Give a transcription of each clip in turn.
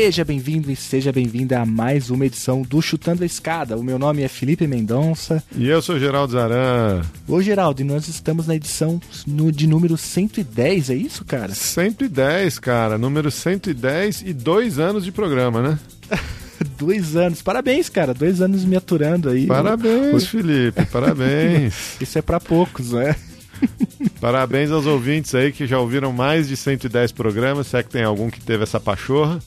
Seja bem-vindo e seja bem-vinda a mais uma edição do Chutando a Escada. O meu nome é Felipe Mendonça. E eu sou Geraldo Zaran. Ô, Geraldo, e nós estamos na edição no, de número 110, é isso, cara? 110, cara. Número 110 e dois anos de programa, né? dois anos. Parabéns, cara. Dois anos me aturando aí. Parabéns. Felipe. Parabéns. Isso é para poucos, né? Parabéns aos ouvintes aí que já ouviram mais de 110 programas, se é que tem algum que teve essa pachorra.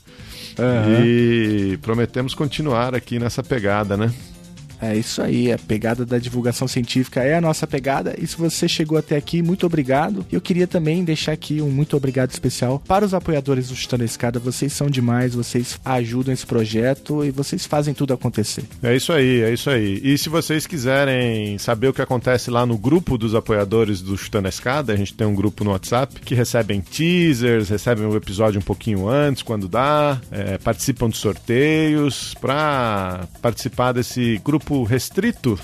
Uhum. E prometemos continuar aqui nessa pegada, né? É isso aí, a pegada da divulgação científica é a nossa pegada. E se você chegou até aqui, muito obrigado. Eu queria também deixar aqui um muito obrigado especial para os apoiadores do Chutando a Escada. Vocês são demais, vocês ajudam esse projeto e vocês fazem tudo acontecer. É isso aí, é isso aí. E se vocês quiserem saber o que acontece lá no grupo dos apoiadores do Chutando a Escada, a gente tem um grupo no WhatsApp que recebem teasers, recebem o episódio um pouquinho antes, quando dá, é, participam de sorteios. Para participar desse grupo grupo restrito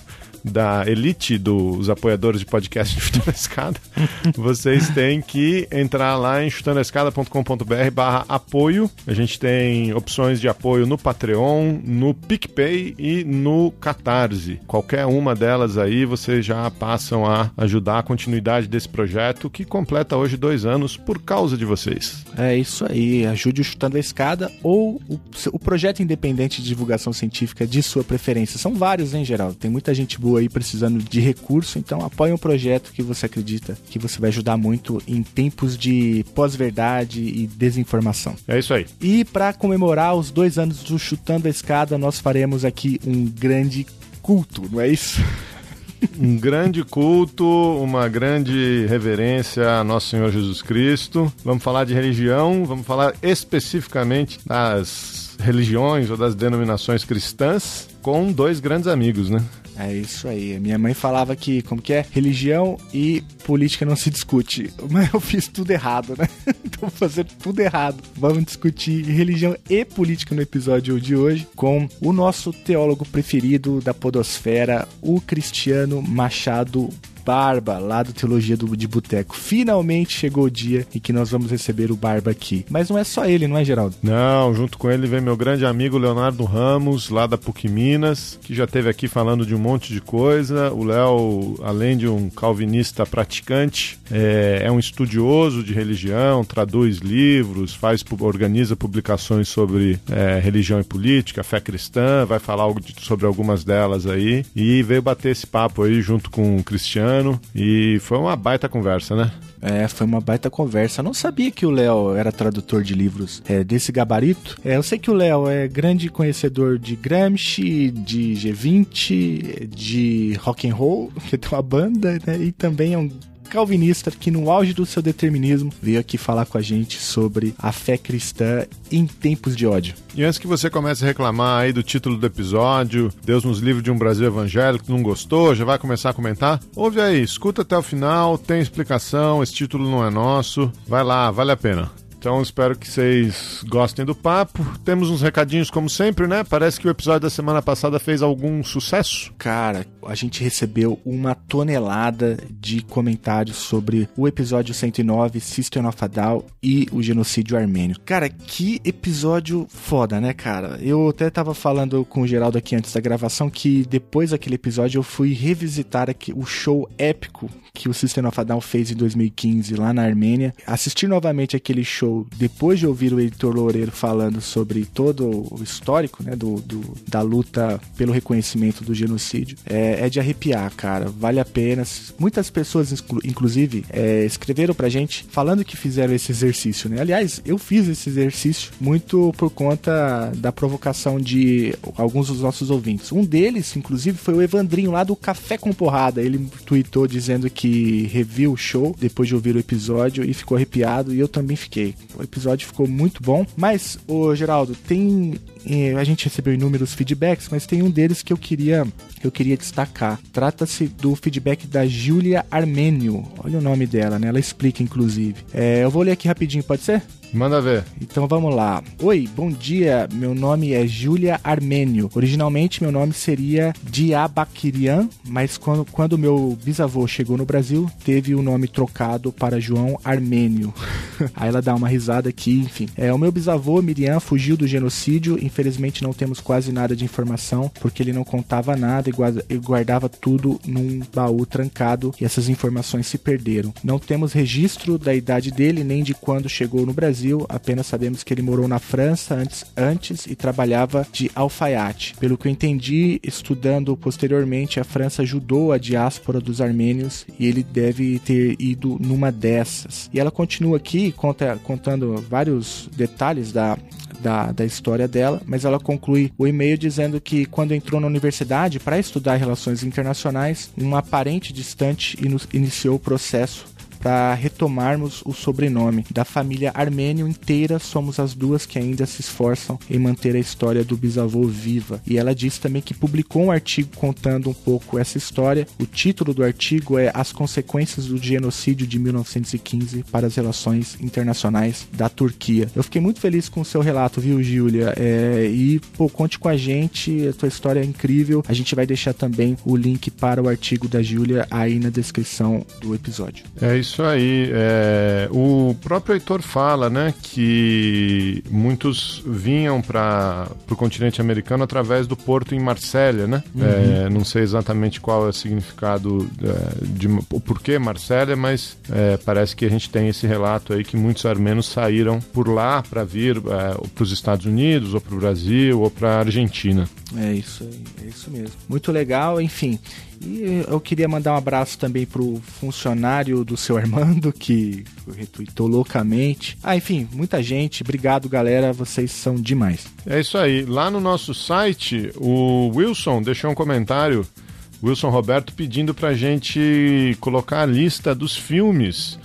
da elite dos apoiadores de podcast de Chutando a Escada, vocês têm que entrar lá em chutandoescada.com.br barra apoio. A gente tem opções de apoio no Patreon, no PicPay e no Catarse. Qualquer uma delas aí, vocês já passam a ajudar a continuidade desse projeto que completa hoje dois anos por causa de vocês. É isso aí, ajude o Chutando a Escada ou o, o projeto independente de divulgação científica de sua preferência. São vários, hein, geral? Tem muita gente boa aí precisando de recurso, então apoie um projeto que você acredita que você vai ajudar muito em tempos de pós-verdade e desinformação. É isso aí. E para comemorar os dois anos do Chutando a Escada, nós faremos aqui um grande culto, não é isso? um grande culto, uma grande reverência a Nosso Senhor Jesus Cristo. Vamos falar de religião, vamos falar especificamente das religiões ou das denominações cristãs com dois grandes amigos, né? É isso aí. Minha mãe falava que, como que é? Religião e política não se discute. Mas eu fiz tudo errado, né? então vou fazer tudo errado. Vamos discutir religião e política no episódio de hoje com o nosso teólogo preferido da podosfera, o Cristiano Machado Barba, lá do Teologia do, de Boteco. Finalmente chegou o dia em que nós vamos receber o Barba aqui. Mas não é só ele, não é, Geraldo? Não, junto com ele vem meu grande amigo Leonardo Ramos, lá da PUC Minas, que já esteve aqui falando de um monte de coisa. O Léo, além de um calvinista praticante, é, é um estudioso de religião, traduz livros, faz, organiza publicações sobre é, religião e política, fé cristã, vai falar sobre algumas delas aí. E veio bater esse papo aí junto com o Cristiano e foi uma baita conversa, né? É, foi uma baita conversa. Eu não sabia que o Léo era tradutor de livros é, desse gabarito. É, eu sei que o Léo é grande conhecedor de Gramsci, de G20, de rock and roll, que tem uma banda, né? E também é um calvinista que no auge do seu determinismo veio aqui falar com a gente sobre a fé cristã em tempos de ódio. E antes que você comece a reclamar aí do título do episódio, Deus nos livre de um Brasil evangélico, não gostou, já vai começar a comentar? Ouve aí, escuta até o final, tem explicação, esse título não é nosso, vai lá, vale a pena. Então espero que vocês gostem do papo. Temos uns recadinhos como sempre, né? Parece que o episódio da semana passada fez algum sucesso. Cara, a gente recebeu uma tonelada de comentários sobre o episódio 109, System of a Down e o genocídio armênio. Cara, que episódio foda, né, cara? Eu até tava falando com o Geraldo aqui antes da gravação que depois daquele episódio eu fui revisitar aqui o show épico que o System of a Down fez em 2015 lá na Armênia. Assistir novamente aquele show depois de ouvir o editor Loureiro falando sobre todo o histórico né, do, do da luta pelo reconhecimento do genocídio é, é, de arrepiar, cara. Vale a pena. Muitas pessoas, inclusive, é, escreveram pra gente falando que fizeram esse exercício, né? Aliás, eu fiz esse exercício muito por conta da provocação de alguns dos nossos ouvintes. Um deles, inclusive, foi o Evandrinho lá do Café com Porrada. Ele tweetou dizendo que reviu o show depois de ouvir o episódio e ficou arrepiado e eu também fiquei. O episódio ficou muito bom, mas, o Geraldo, tem a gente recebeu inúmeros feedbacks, mas tem um deles que eu queria eu queria destacar. Trata-se do feedback da Julia Armênio. Olha o nome dela, né? Ela explica, inclusive. É, eu vou ler aqui rapidinho, pode ser? Manda ver. Então vamos lá. Oi, bom dia. Meu nome é Júlia Armênio. Originalmente meu nome seria Diabakirian, mas quando, quando meu bisavô chegou no Brasil, teve o nome trocado para João Armênio. Aí ela dá uma risada aqui, enfim. É, o meu bisavô, Miriam, fugiu do genocídio. Infelizmente não temos quase nada de informação, porque ele não contava nada e guardava tudo num baú trancado e essas informações se perderam. Não temos registro da idade dele nem de quando chegou no Brasil Brasil, apenas sabemos que ele morou na França antes, antes e trabalhava de alfaiate. Pelo que eu entendi, estudando posteriormente, a França ajudou a diáspora dos armênios e ele deve ter ido numa dessas. E ela continua aqui conta, contando vários detalhes da, da, da, história dela, mas ela conclui o e-mail dizendo que quando entrou na universidade para estudar relações internacionais, uma parente distante iniciou o processo retomarmos o sobrenome da família Armênio inteira. Somos as duas que ainda se esforçam em manter a história do bisavô viva. E ela disse também que publicou um artigo contando um pouco essa história. O título do artigo é As consequências do genocídio de 1915 para as relações internacionais da Turquia. Eu fiquei muito feliz com o seu relato, viu, Júlia? É, e pô, conte com a gente, a tua história é incrível. A gente vai deixar também o link para o artigo da Júlia aí na descrição do episódio. É isso isso aí. É, o próprio Heitor fala, né, que muitos vinham para o continente americano através do porto em Marsella, né? Uhum. É, não sei exatamente qual é o significado é, de o porquê Marsella, mas é, parece que a gente tem esse relato aí que muitos armenos saíram por lá para vir é, para os Estados Unidos, ou para o Brasil, ou para a Argentina. É isso, é isso mesmo. Muito legal, enfim. E eu queria mandar um abraço também pro funcionário do seu Armando, que retweetou loucamente. Ah, enfim, muita gente. Obrigado, galera. Vocês são demais. É isso aí. Lá no nosso site, o Wilson deixou um comentário. Wilson Roberto pedindo pra gente colocar a lista dos filmes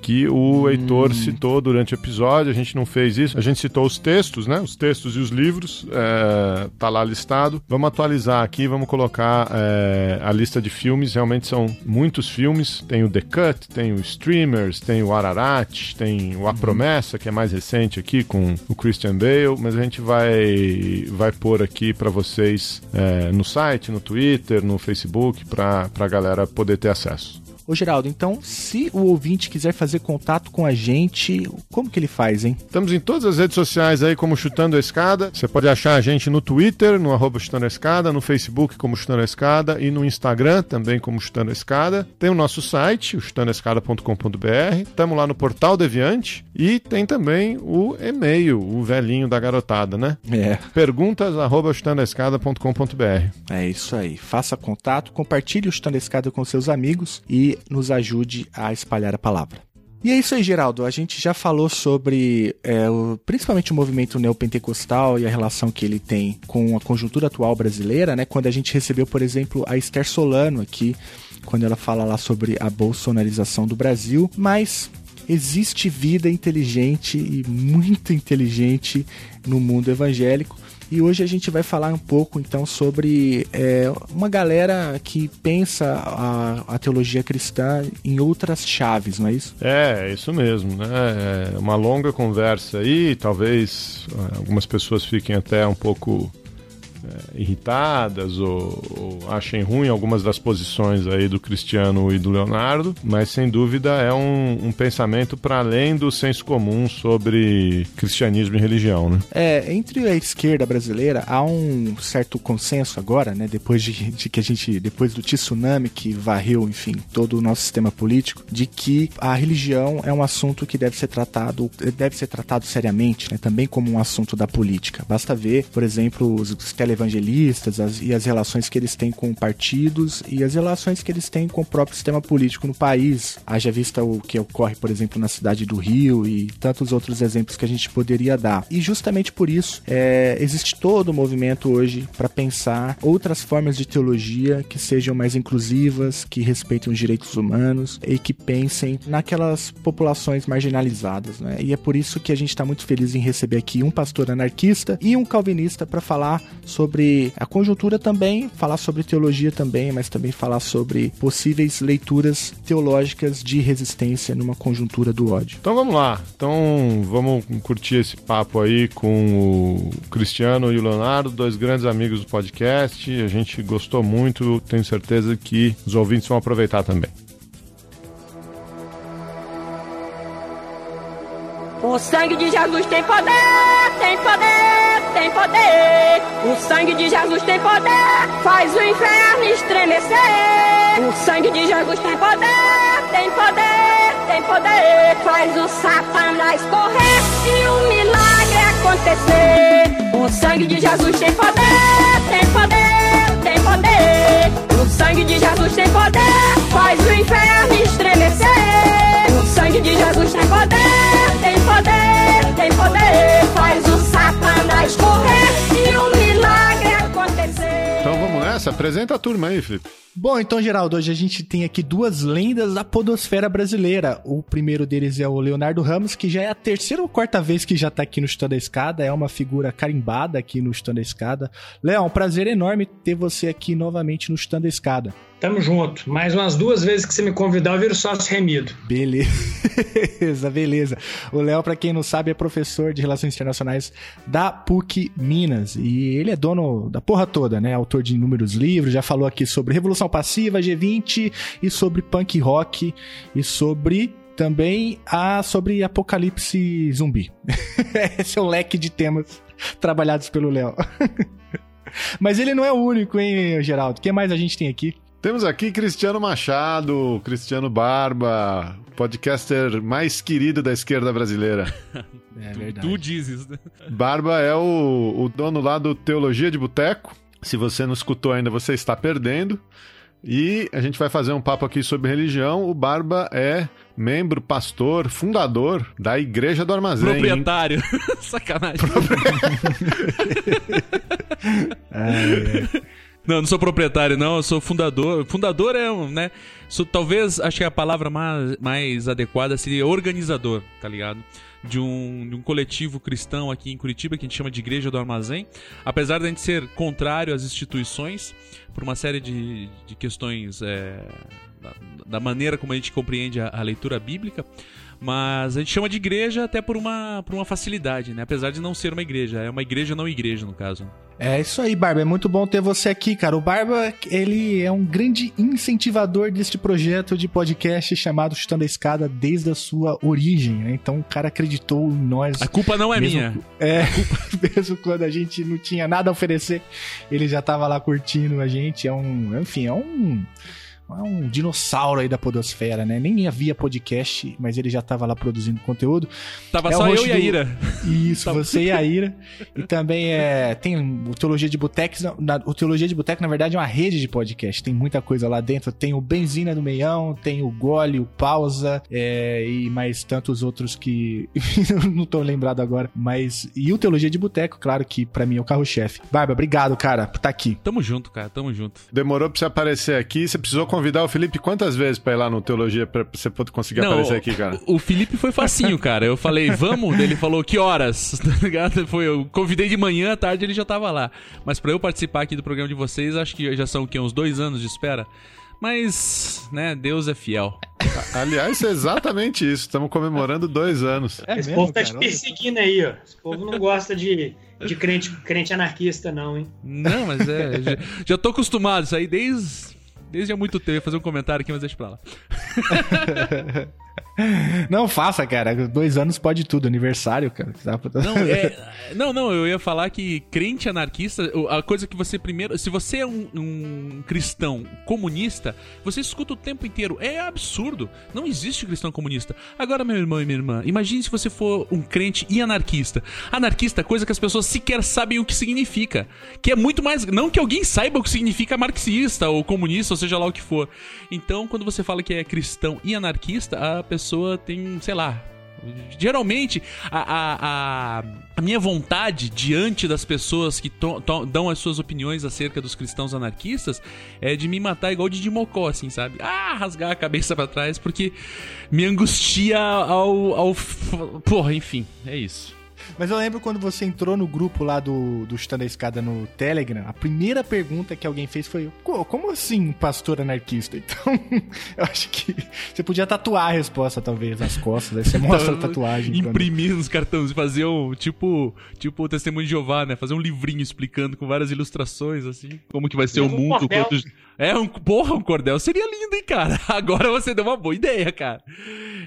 que o Heitor hum. citou durante o episódio. A gente não fez isso. A gente citou os textos, né? Os textos e os livros. É, tá lá listado. Vamos atualizar aqui, vamos colocar é, a lista de filmes. Realmente são muitos filmes. Tem o The Cut, tem o Streamers, tem o Ararat, tem o A Promessa, que é mais recente aqui com o Christian Bale. Mas a gente vai, vai pôr aqui para vocês é, no site, no Twitter, no Facebook, para a galera poder ter acesso. Ô Geraldo, então, se o ouvinte quiser fazer contato com a gente, como que ele faz, hein? Estamos em todas as redes sociais aí como Chutando a Escada. Você pode achar a gente no Twitter, no arroba Chutando a Escada, no Facebook como Chutando a Escada e no Instagram também como Chutando a Escada. Tem o nosso site, o chutandoescada.com.br. Estamos lá no Portal Deviante e tem também o e-mail, o velhinho da garotada, né? É. Perguntas arroba chutandoescada.com.br. É isso aí. Faça contato, compartilhe o Chutando a Escada com seus amigos e nos ajude a espalhar a palavra. E é isso aí, Geraldo. A gente já falou sobre é, o, principalmente o movimento neopentecostal e a relação que ele tem com a conjuntura atual brasileira, né? Quando a gente recebeu, por exemplo, a Esther Solano aqui, quando ela fala lá sobre a bolsonarização do Brasil, mas existe vida inteligente e muito inteligente no mundo evangélico. E hoje a gente vai falar um pouco então sobre é, uma galera que pensa a, a, teologia cristã em outras chaves, não é isso? É, isso mesmo, né? É uma longa conversa aí, talvez é, algumas pessoas fiquem até um pouco é, irritadas ou, ou, achem ruim algumas das posições aí do Cristiano e do Leonardo, mas sem dúvida é um, um pensamento para além do senso comum sobre cristianismo e religião, né? É, entre a esquerda brasileira há um certo consenso agora, né, depois de, de que a gente, depois do tsunami que varreu, enfim, todo o nosso sistema político, de que a religião é um assunto que deve ser tratado, deve ser tratado seriamente, né, também como um assunto da política. Basta ver, por exemplo, os televangelistas as, e as relações que eles têm com partidos e as relações que eles têm com o próprio sistema político no país. Haja vista o que ocorre, por exemplo, na cidade do Rio e tantos outros exemplos que a gente poderia dar. E justamente por isso é, existe todo o movimento hoje para pensar outras formas de teologia que sejam mais inclusivas, que respeitem os direitos humanos e que pensem naquelas populações marginalizadas. Né? E é por isso que a gente está muito feliz em receber aqui um pastor anarquista e um calvinista para falar sobre sobre a conjuntura também, falar sobre teologia também, mas também falar sobre possíveis leituras teológicas de resistência numa conjuntura do ódio. Então vamos lá. Então vamos curtir esse papo aí com o Cristiano e o Leonardo, dois grandes amigos do podcast. A gente gostou muito, tenho certeza que os ouvintes vão aproveitar também. O sangue de Jesus tem poder, tem poder, tem poder. O sangue de Jesus tem poder, faz o inferno estremecer. O sangue de Jesus tem poder, tem poder, tem poder. Faz o satanás correr e o milagre acontecer. O sangue de Jesus tem poder, tem poder, tem poder. O sangue de Jesus tem poder, faz o inferno estremecer. O sangue de Jesus tem poder, poder, tem poder. Faz o satanás correr e o milagre acontecer. Então vamos nessa? Apresenta a turma aí, Felipe. Bom, então, Geraldo, hoje a gente tem aqui duas lendas da podosfera brasileira. O primeiro deles é o Leonardo Ramos, que já é a terceira ou quarta vez que já tá aqui no Chutando a Escada, é uma figura carimbada aqui no Chutando a Escada. Léo, um prazer enorme ter você aqui novamente no Chutando a Escada. Tamo junto. Mais umas duas vezes que você me convidar, eu viro sócio remido. Beleza, beleza. O Léo, pra quem não sabe, é professor de Relações Internacionais da PUC Minas. E ele é dono da porra toda, né? Autor de inúmeros livros, já falou aqui sobre Revolução Passiva, G20 e sobre punk rock e sobre também a sobre apocalipse zumbi. Esse é o leque de temas trabalhados pelo Léo. Mas ele não é o único, hein, Geraldo? Quem mais a gente tem aqui? Temos aqui Cristiano Machado, Cristiano Barba, podcaster mais querido da esquerda brasileira. É Tu, tu dizes, né? Barba é o, o dono lá do Teologia de Boteco. Se você não escutou ainda, você está perdendo. E a gente vai fazer um papo aqui sobre religião. O Barba é membro, pastor, fundador da Igreja do Armazém. Proprietário. Sacanagem. Não, não sou proprietário, não. Eu sou fundador. Fundador é né? Sou, talvez, acho que a palavra mais, mais adequada seria organizador, tá ligado? De um, de um coletivo cristão aqui em Curitiba que a gente chama de Igreja do Armazém. Apesar de a gente ser contrário às instituições, por uma série de, de questões é, da, da maneira como a gente compreende a, a leitura bíblica. Mas a gente chama de igreja até por uma, por uma facilidade, né? Apesar de não ser uma igreja. É uma igreja não igreja, no caso. É isso aí, Barba. É muito bom ter você aqui, cara. O Barba, ele é um grande incentivador deste projeto de podcast chamado Chutando a Escada desde a sua origem, né? Então o cara acreditou em nós. A culpa não é Mesmo- minha. É, mesmo quando a gente não tinha nada a oferecer, ele já tava lá curtindo a gente. É um, enfim, é um é um dinossauro aí da podosfera, né? Nem havia podcast, mas ele já tava lá produzindo conteúdo. Tava É só eu e a do- Ira. Isso, Tá. você e a Ira. E também é, tem o Teologia de Boteco. na- O Teologia de Boteco, na verdade, é uma rede de podcast. Tem muita coisa lá dentro. Tem o Benzina do Meião, tem o Gole, o Pausa, é, e mais tantos outros que não tô lembrado agora. Mas. E o Teologia de Boteco, claro que pra mim é o carro-chefe. Barba, obrigado, cara, por estar aqui. Tamo junto, cara. Tamo junto. Demorou pra você aparecer aqui. Você precisou convidar o Felipe quantas vezes pra ir lá no Teologia pra você poder conseguir aparecer aqui, cara? O, Felipe foi facinho, cara. Eu falei, vamos, ele falou, que horas? Tá ligado? Foi, eu convidei de manhã, à tarde ele já tava lá. Mas pra eu participar aqui do programa de vocês, acho que já são o quê? Uns dois anos de espera? Mas, né, Deus é fiel. Aliás, é exatamente isso. Estamos comemorando dois anos. É Esse povo tá te perseguindo aí, ó. Esse povo não gosta de, de crente, crente anarquista, não, hein? Não, mas é. já, já tô acostumado, isso aí desde. Desde há muito tempo. Fazer um comentário aqui, mas deixa pra lá. Não faça, cara. Dois anos pode tudo. Aniversário, cara. Não, é, não, não, eu ia falar que crente anarquista, a coisa que você primeiro. Se você é um, um cristão comunista, você escuta o tempo inteiro. É absurdo. Não existe cristão comunista. Agora, meu irmão e minha irmã, imagine se você for um crente e anarquista. Anarquista, é coisa que as pessoas sequer sabem o que significa. Que é muito mais. Não que alguém saiba o que significa marxista ou comunista, ou seja lá o que for. Então, quando você fala que é cristão e anarquista, a pessoa tem, sei lá, Geralmente, a, a, a, minha vontade diante das pessoas que to- to- dão as suas opiniões acerca dos cristãos anarquistas é de me matar igual de Mocó, assim, sabe? Ah, rasgar a cabeça pra trás, porque me angustia ao. ao porra, enfim, é isso. Mas eu lembro quando você entrou no grupo lá do, do Chutando a Escada no Telegram, a primeira pergunta que alguém fez foi: como assim pastor anarquista? Então, eu acho que você podia tatuar a resposta, talvez, nas costas. Aí você mostra a tatuagem. Imprimir quando... nos cartões e fazer um tipo, tipo o Testemunho de Jeová, né? Fazer um livrinho explicando com várias ilustrações, assim, como que vai ser o mundo. Quando... É, um, porra, um cordel seria lindo, hein, cara? Agora você deu uma boa ideia, cara.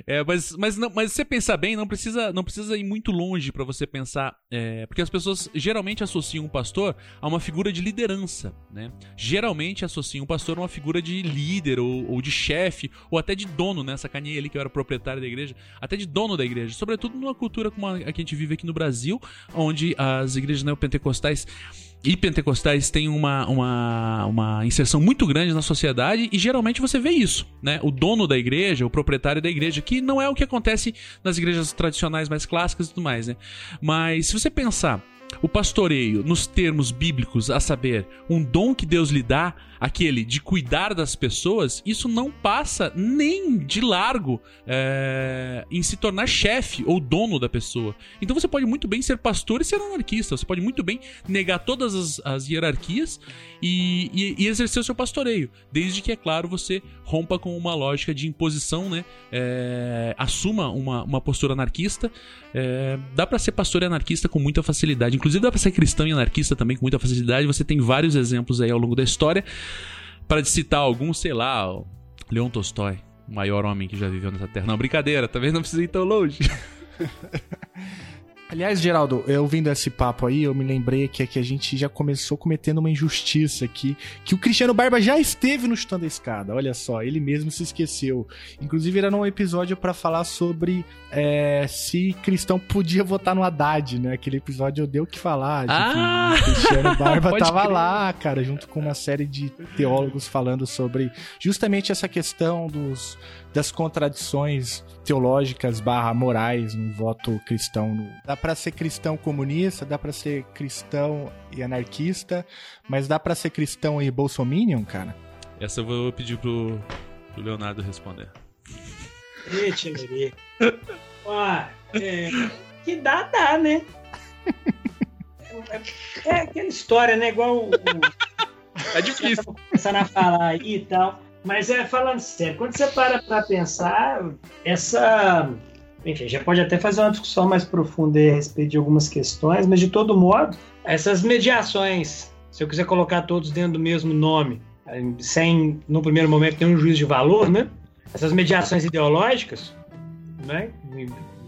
É, mas, mas, não, mas se você pensar bem, não precisa, não precisa ir muito longe para você pensar. É, porque as pessoas geralmente associam um pastor a uma figura de liderança, né? Geralmente associam um pastor a uma figura de líder ou, ou de chefe ou até de dono, né? Sacaneei ali que eu era proprietário da igreja, até de dono da igreja. Sobretudo numa cultura como a, que a gente vive aqui no Brasil, onde as igrejas neopentecostais e pentecostais têm uma, uma, uma inserção muito grande na sociedade e geralmente você vê isso, né? O dono da igreja, o proprietário da igreja, que não é o que acontece nas igrejas tradicionais mais clássicas e tudo mais, né? Mas se você pensar o pastoreio nos termos bíblicos, a saber, um dom que Deus lhe dá aquele de cuidar das pessoas, isso não passa nem de largo é, em se tornar chefe ou dono da pessoa. Então você pode muito bem ser pastor e ser anarquista. Você pode muito bem negar todas as, as hierarquias e, e, e, exercer o seu pastoreio, desde que, é claro, você rompa com uma lógica de imposição, né? É, assuma uma, uma postura anarquista. É, dá para ser pastor e anarquista com muita facilidade. Inclusive dá para ser cristão e anarquista também com muita facilidade. Você tem vários exemplos aí ao longo da história. Para citar alguns, sei lá, Leon Tolstói, o maior homem que já viveu nessa terra. Não, brincadeira, talvez não precise ir tão longe. Aliás, Geraldo, eu ouvindo esse papo aí, eu me lembrei que, que a gente já começou cometendo uma injustiça aqui, que o Cristiano Barba já esteve no Chutando a Escada, olha só, ele mesmo se esqueceu. Inclusive era num episódio para falar sobre é, se cristão podia votar no Haddad, né? Aquele episódio eu dei o que falar, de ah! que o Cristiano Barba tava crer. lá, cara, junto com uma série de teólogos falando sobre justamente essa questão dos das contradições teológicas barra morais no voto cristão. Dá para ser cristão comunista, dá para ser cristão e anarquista, mas dá para ser cristão e bolsominion, cara? Essa eu vou pedir pro, pro Leonardo responder. Eita, Ó, é, que dá, dá, né? É, é, aquela história, né? Igual o, É difícil. Começando a falar aí e tal. Mas é falando sério, quando você para para pensar, essa. Enfim, já pode até fazer uma discussão mais profunda a respeito de algumas questões, mas de todo modo, essas mediações, se eu quiser colocar todos dentro do mesmo nome, sem, no primeiro momento, ter um juízo de valor, né? Essas mediações ideológicas, né?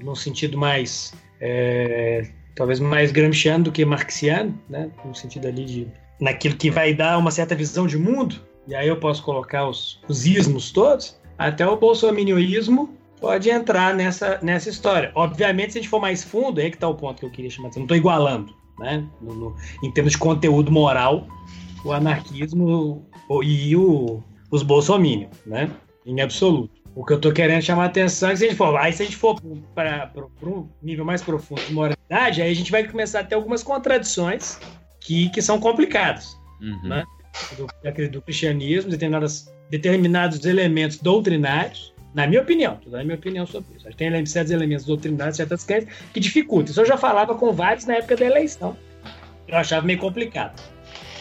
no sentido mais. É, talvez mais gramsciano do que marxiano, né? no sentido ali de. naquilo que vai dar uma certa visão de mundo, e aí eu posso colocar os, os ismos todos, até o bolsominioísmo pode entrar nessa, nessa história. Obviamente, se a gente for mais fundo, é que está o ponto que eu queria chamar. Eu não estou igualando, né? No, no, em termos de conteúdo moral, o anarquismo e o, os bolsominions, né? Em absoluto. O que eu estou querendo chamar a atenção é que se a gente for, aí se a gente for para um nível mais profundo de moralidade, aí a gente vai começar a ter algumas contradições que, que são complicadas, uhum. né? do, do cristianismo, determinadas, determinados elementos doutrinários, na minha opinião, tô dando a minha opinião sobre isso. Tem certos elementos doutrinários, certas crenças que dificultam. Isso eu já falava com vários na época da eleição. Eu achava meio complicado.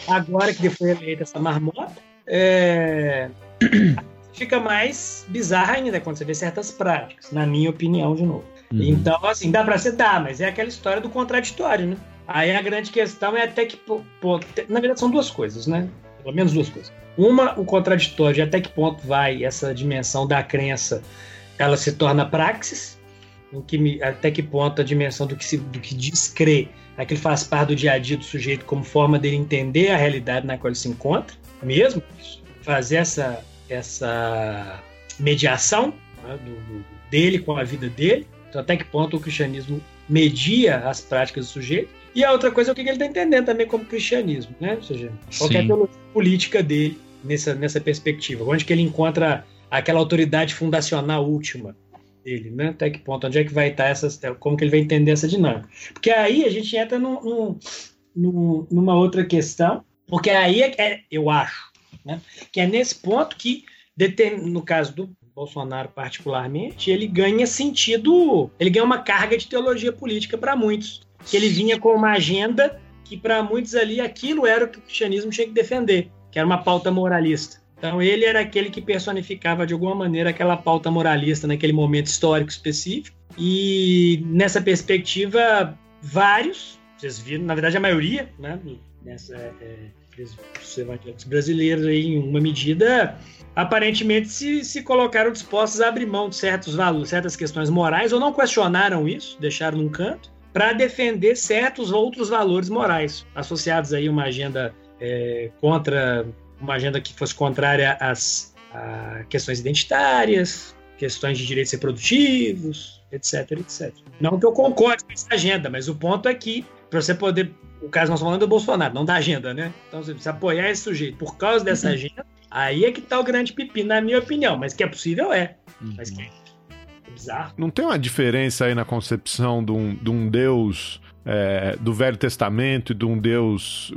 Agora que foi eleita essa marmota, é... fica mais bizarra ainda quando você vê certas práticas, na minha opinião, de novo. Uhum. Então, assim, dá pra ser dá, mas é aquela história do contraditório, né? Aí a grande questão é até que. Pô, na verdade, são duas coisas, né? Pelo menos duas coisas. Uma, o contraditório, de até que ponto vai essa dimensão da crença, ela se torna praxis, em que, até que ponto a dimensão do que, se, do que diz crer, aquilo faz parte do dia a dia do sujeito como forma dele entender a realidade na qual ele se encontra, mesmo fazer essa, essa mediação né, do, do, dele com a vida dele, então até que ponto o cristianismo media as práticas do sujeito, e a outra coisa é o que ele está entendendo também como cristianismo, né? Ou seja, qual é a teologia política dele nessa, nessa perspectiva? Onde que ele encontra aquela autoridade fundacional última dele, né? Até que ponto? Onde é que vai estar essas... Como que ele vai entender essa dinâmica? Porque aí a gente entra num, num, numa outra questão, porque aí é, é, eu acho, né? Que é nesse ponto que no caso do Bolsonaro particularmente, ele ganha sentido, ele ganha uma carga de teologia política para muitos, que ele vinha com uma agenda que para muitos ali aquilo era o que o cristianismo tinha que defender, que era uma pauta moralista. Então ele era aquele que personificava de alguma maneira aquela pauta moralista naquele momento histórico específico. E nessa perspectiva, vários, vocês viram, na verdade a maioria, né, nessa é, os evangélicos brasileiros aí, em uma medida, aparentemente se, se colocaram dispostos a abrir mão de certos valores, certas questões morais, ou não questionaram isso, deixaram num canto, para defender certos outros valores morais, associados aí a uma agenda é, contra, uma agenda que fosse contrária às a questões identitárias, questões de direitos reprodutivos, etc, etc. Não que eu concorde com essa agenda, mas o ponto é que, para você poder o caso nós estamos falando do Bolsonaro, não da agenda, né? Então, se você apoiar esse sujeito por causa dessa uhum. agenda, aí é que tá o grande pipi, na minha opinião. Mas que é possível, é. Uhum. Mas que é bizarro. Não tem uma diferença aí na concepção de um, de um Deus é, do Velho Testamento e de um Deus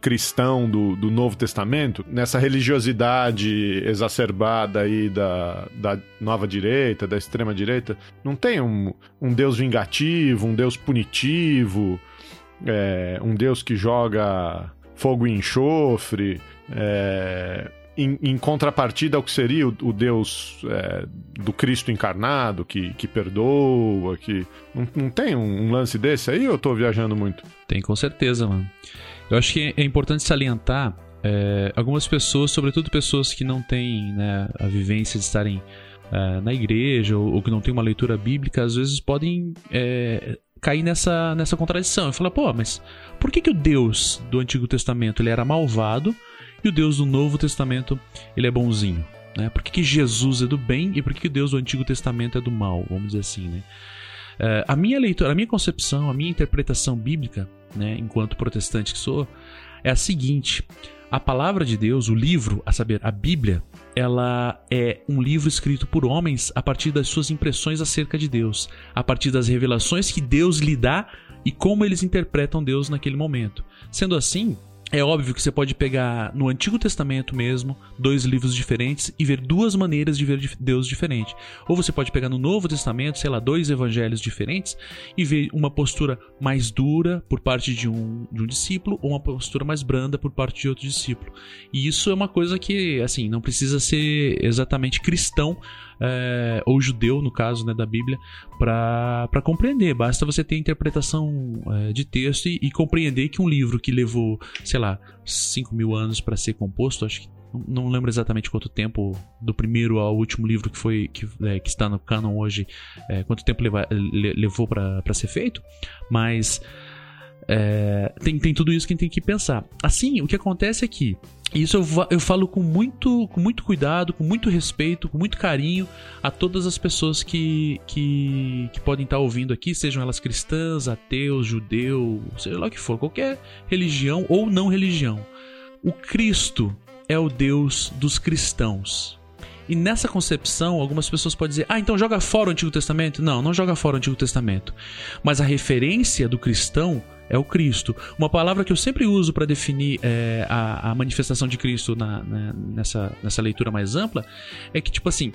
cristão do, do Novo Testamento, nessa religiosidade exacerbada aí da, da nova direita, da extrema direita, não tem um, um Deus vingativo, um Deus punitivo, é, um Deus que joga fogo e enxofre, é, em, em, contrapartida ao que seria o, o Deus é, do Cristo encarnado, que, que perdoa, que. Não, não tem um, um, lance desse aí ou eu tô viajando muito? Tem, com certeza, mano. Eu acho que é importante salientar é, algumas pessoas, sobretudo pessoas que não têm né, a vivência de estarem é, na igreja ou, ou, que não têm uma leitura bíblica, às vezes podem é, cair nessa, nessa contradição. Eu falo, pô, mas por que, que o Deus do Antigo Testamento ele era malvado e o Deus do Novo Testamento ele é bonzinho? Né? Por que, que Jesus é do bem e por que, que o Deus do Antigo Testamento é do mal? Vamos dizer assim, né? Uh, a minha leitura, a minha concepção, a minha interpretação bíblica, né, enquanto protestante que sou, é a seguinte: a palavra de Deus, o livro, a saber, a Bíblia, ela é um livro escrito por homens a partir das suas impressões acerca de Deus, a partir das revelações que Deus lhe dá e como eles interpretam Deus naquele momento. Sendo assim, é óbvio que você pode pegar no Antigo Testamento mesmo dois livros diferentes e ver duas maneiras de ver Deus diferente. Ou você pode pegar no Novo Testamento, sei lá, dois evangelhos diferentes e ver uma postura mais dura por parte de um, de um discípulo ou uma postura mais branda por parte de outro discípulo. E isso é uma coisa que, assim, não precisa ser exatamente cristão é, ou judeu, no caso né, da Bíblia, para compreender. Basta você ter interpretação é, de texto e, e, compreender que um livro que levou, sei lá, 5 mil anos para ser composto, acho que não lembro exatamente quanto tempo do primeiro ao último livro que foi que, é, que está no canon hoje, é, quanto tempo leva, levou para ser feito, mas é, tem, tem tudo isso que tem que pensar. Assim, o que acontece é que isso eu, eu falo com muito, com muito cuidado, com muito respeito, com muito carinho a todas as pessoas que, que, que podem estar ouvindo aqui, sejam elas cristãs, ateus, judeu, seja lá o que for, qualquer religião ou não religião. O Cristo é o Deus dos cristãos. E nessa concepção, algumas pessoas podem dizer: ah, então joga fora o Antigo Testamento? Não, não joga fora o Antigo Testamento. Mas a referência do cristão é o Cristo. Uma palavra que eu sempre uso para definir é, a, a, manifestação de Cristo na, na, nessa, nessa leitura mais ampla é que, tipo assim,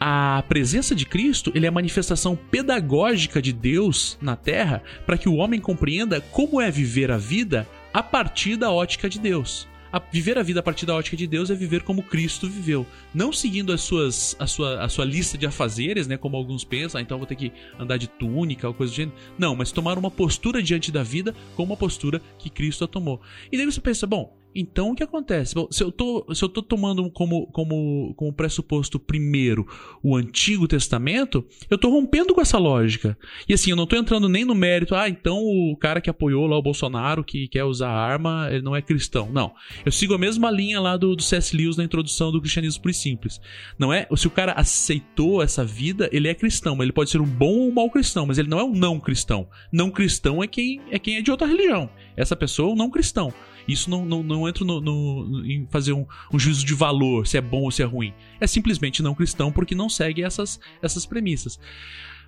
a presença de Cristo ele é a manifestação pedagógica de Deus na Terra para que o homem compreenda como é viver a vida a partir da ótica de Deus a viver a vida a partir da ótica de Deus é viver como Cristo viveu. Não seguindo as suas, a, sua, a sua lista de afazeres, né? Como alguns pensam, ah, então vou ter que andar de túnica ou coisa do gênero. Não, mas tomar uma postura diante da vida como uma postura que Cristo a tomou. E daí você pensa, bom, então o que acontece? Bom, se eu tô, se eu tô tomando como, como, como pressuposto primeiro o Antigo Testamento, eu tô rompendo com essa lógica. E assim, eu não tô entrando nem no mérito, ah, então o cara que apoiou lá o Bolsonaro, que quer usar arma, ele não é cristão. Não. Eu sigo a mesma linha lá do, do C.S. Lewis na introdução do cristianismo por simples. Não é? Se o cara aceitou essa vida, ele é cristão, mas ele pode ser um bom ou um mau cristão, mas ele não é um não cristão. Não cristão é quem é quem é de outra religião. Essa pessoa é um não cristão. Isso não, não, não entra no, no, em fazer um, um, juízo de valor, se é bom ou se é ruim. É simplesmente não cristão porque não segue essas, essas premissas.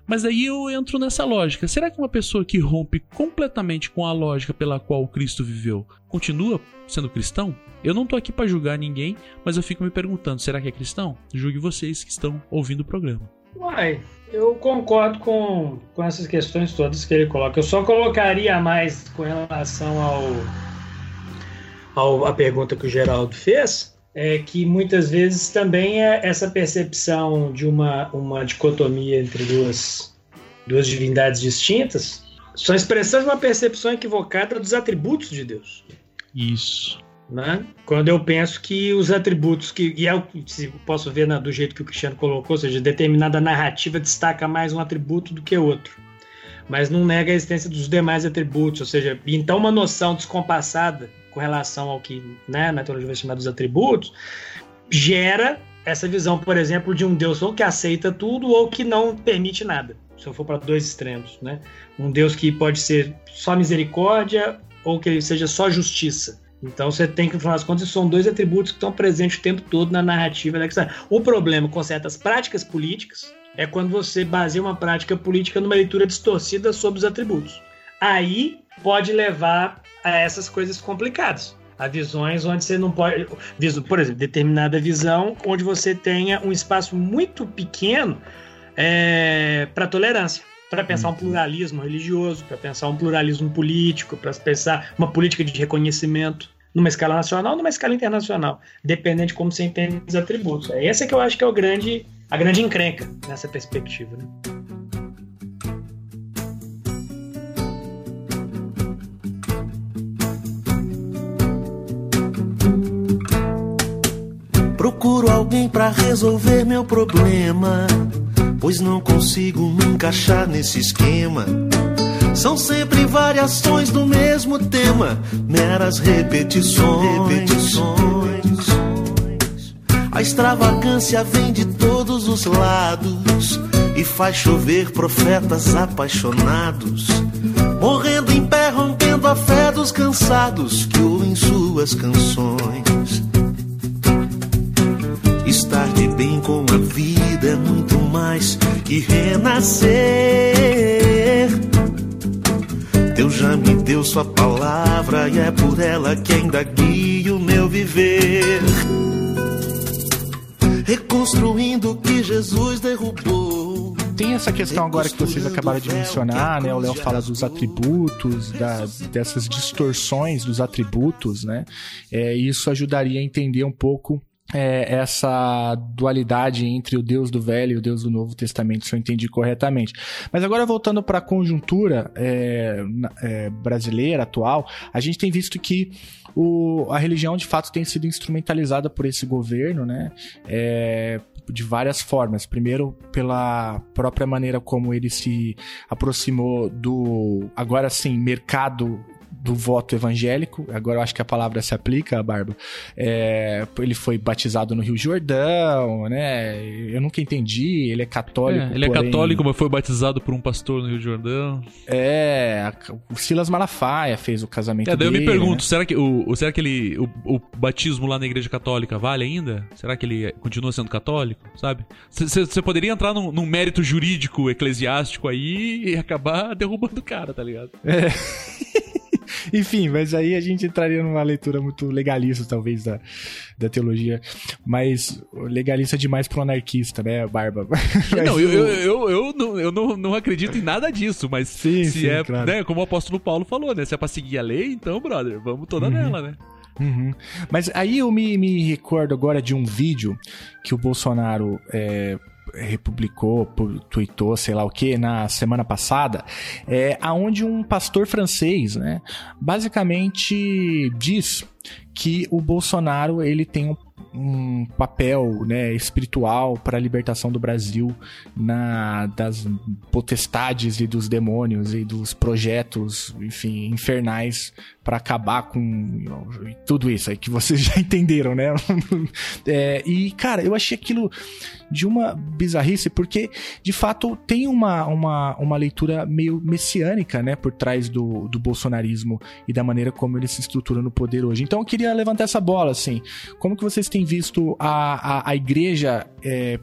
Mas aí eu entro nessa lógica. Será que uma pessoa que rompe completamente com a lógica pela qual Cristo viveu continua sendo cristão? Eu não tô aqui para julgar ninguém, mas eu fico me perguntando, será que é cristão? Julgue vocês que estão ouvindo o programa. Uai, eu concordo com, com essas questões todas que ele coloca. Eu só colocaria mais com relação ao, ao a pergunta que o Geraldo fez, é que muitas vezes também é essa percepção de uma, uma dicotomia entre duas, duas divindades distintas são expressões de uma percepção equivocada dos atributos de Deus. Isso. Né? Quando eu penso que os atributos que e é se posso ver na, do jeito que o Cristiano colocou, ou seja, determinada narrativa destaca mais um atributo do que outro, mas não nega a existência dos demais atributos, ou seja, então uma noção descompassada com relação ao que né, na teologia vai dos atributos gera essa visão, por exemplo, de um Deus ou que aceita tudo ou que não permite nada. Se eu for para dois extremos, né? Um Deus que pode ser só misericórdia ou que ele seja só justiça. Então você tem que, no final das contas, são dois atributos que estão presentes o tempo todo na narrativa da. O problema com certas práticas políticas é quando você baseia uma prática política numa leitura distorcida sobre os atributos. Aí pode levar a essas coisas complicadas. A visões onde você não pode. Por exemplo, determinada visão onde você tenha um espaço muito pequeno é, para tolerância para pensar um pluralismo religioso, para pensar um pluralismo político, para pensar uma política de reconhecimento numa escala nacional, numa escala internacional, dependendo de como você entende os atributos. É essa que eu acho que é o grande, a grande encrenca nessa perspectiva. Né? Alguém para resolver meu problema pois não consigo me encaixar nesse esquema. São sempre variações do mesmo tema, meras repetições. repetições. A extravagância vem de todos os lados e faz chover profetas apaixonados, morrendo em pé, rompendo a fé dos cansados que ouvem suas canções. Bem com a vida é muito mais que renascer. Deus já me deu sua palavra e é por ela que ainda guio o meu viver. Reconstruindo o que Jesus derrubou. Tem essa questão agora que vocês acabaram de mencionar, né? O Léo fala dos atributos, das, dessas distorções dos atributos, né? É, isso ajudaria a entender um pouco é, essa dualidade entre o Deus do Velho e o Deus do Novo Testamento, se eu entendi corretamente. Mas agora voltando para a conjuntura é, é, brasileira atual, a gente tem visto que o, a religião de fato tem sido instrumentalizada por esse governo, né? É, de várias formas. Primeiro, pela própria maneira como ele se aproximou do, agora sim, mercado do voto evangélico, agora eu acho que a palavra se aplica, Barba. É, ele foi batizado no Rio Jordão, né? Eu nunca entendi, ele é católico. É, ele é porém... é católico, mas foi batizado por um pastor no Rio Jordão. É, o Silas Malafaia fez o casamento é, daí dele. eu me pergunto, né? será que, o, será que ele, o, o, batismo lá na igreja católica vale ainda? Será que ele continua sendo católico, sabe? Você poderia entrar num, num mérito jurídico, eclesiástico aí e acabar derrubando o cara, tá ligado? É. Enfim, mas aí a gente entraria numa leitura muito legalista, talvez, da, da teologia. Mas legalista demais pro anarquista, né, Barba? não, eu, eu, eu, eu, não, eu não, não acredito em nada disso, mas sim, se sim, é, claro. né, como o apóstolo Paulo falou, né? Se é pra seguir a lei, então, brother, vamos toda uhum. nela, né? Uhum. Mas aí eu me, me recordo agora de um vídeo que o Bolsonaro é, republicou, tweetou, sei lá o que, na semana passada, é, aonde um pastor francês, né, basicamente diz que o Bolsonaro ele tem um um papel né, espiritual para a libertação do Brasil na, das potestades e dos demônios e dos projetos, enfim, infernais para acabar com tudo isso aí que vocês já entenderam, né? é, e, cara, eu achei aquilo de uma bizarrice, porque de fato tem uma, uma, uma leitura meio messiânica, né, por trás do, do bolsonarismo e da maneira como ele se estrutura no poder hoje. Então eu queria levantar essa bola, assim. Como que vocês têm visto a, a, a igreja é,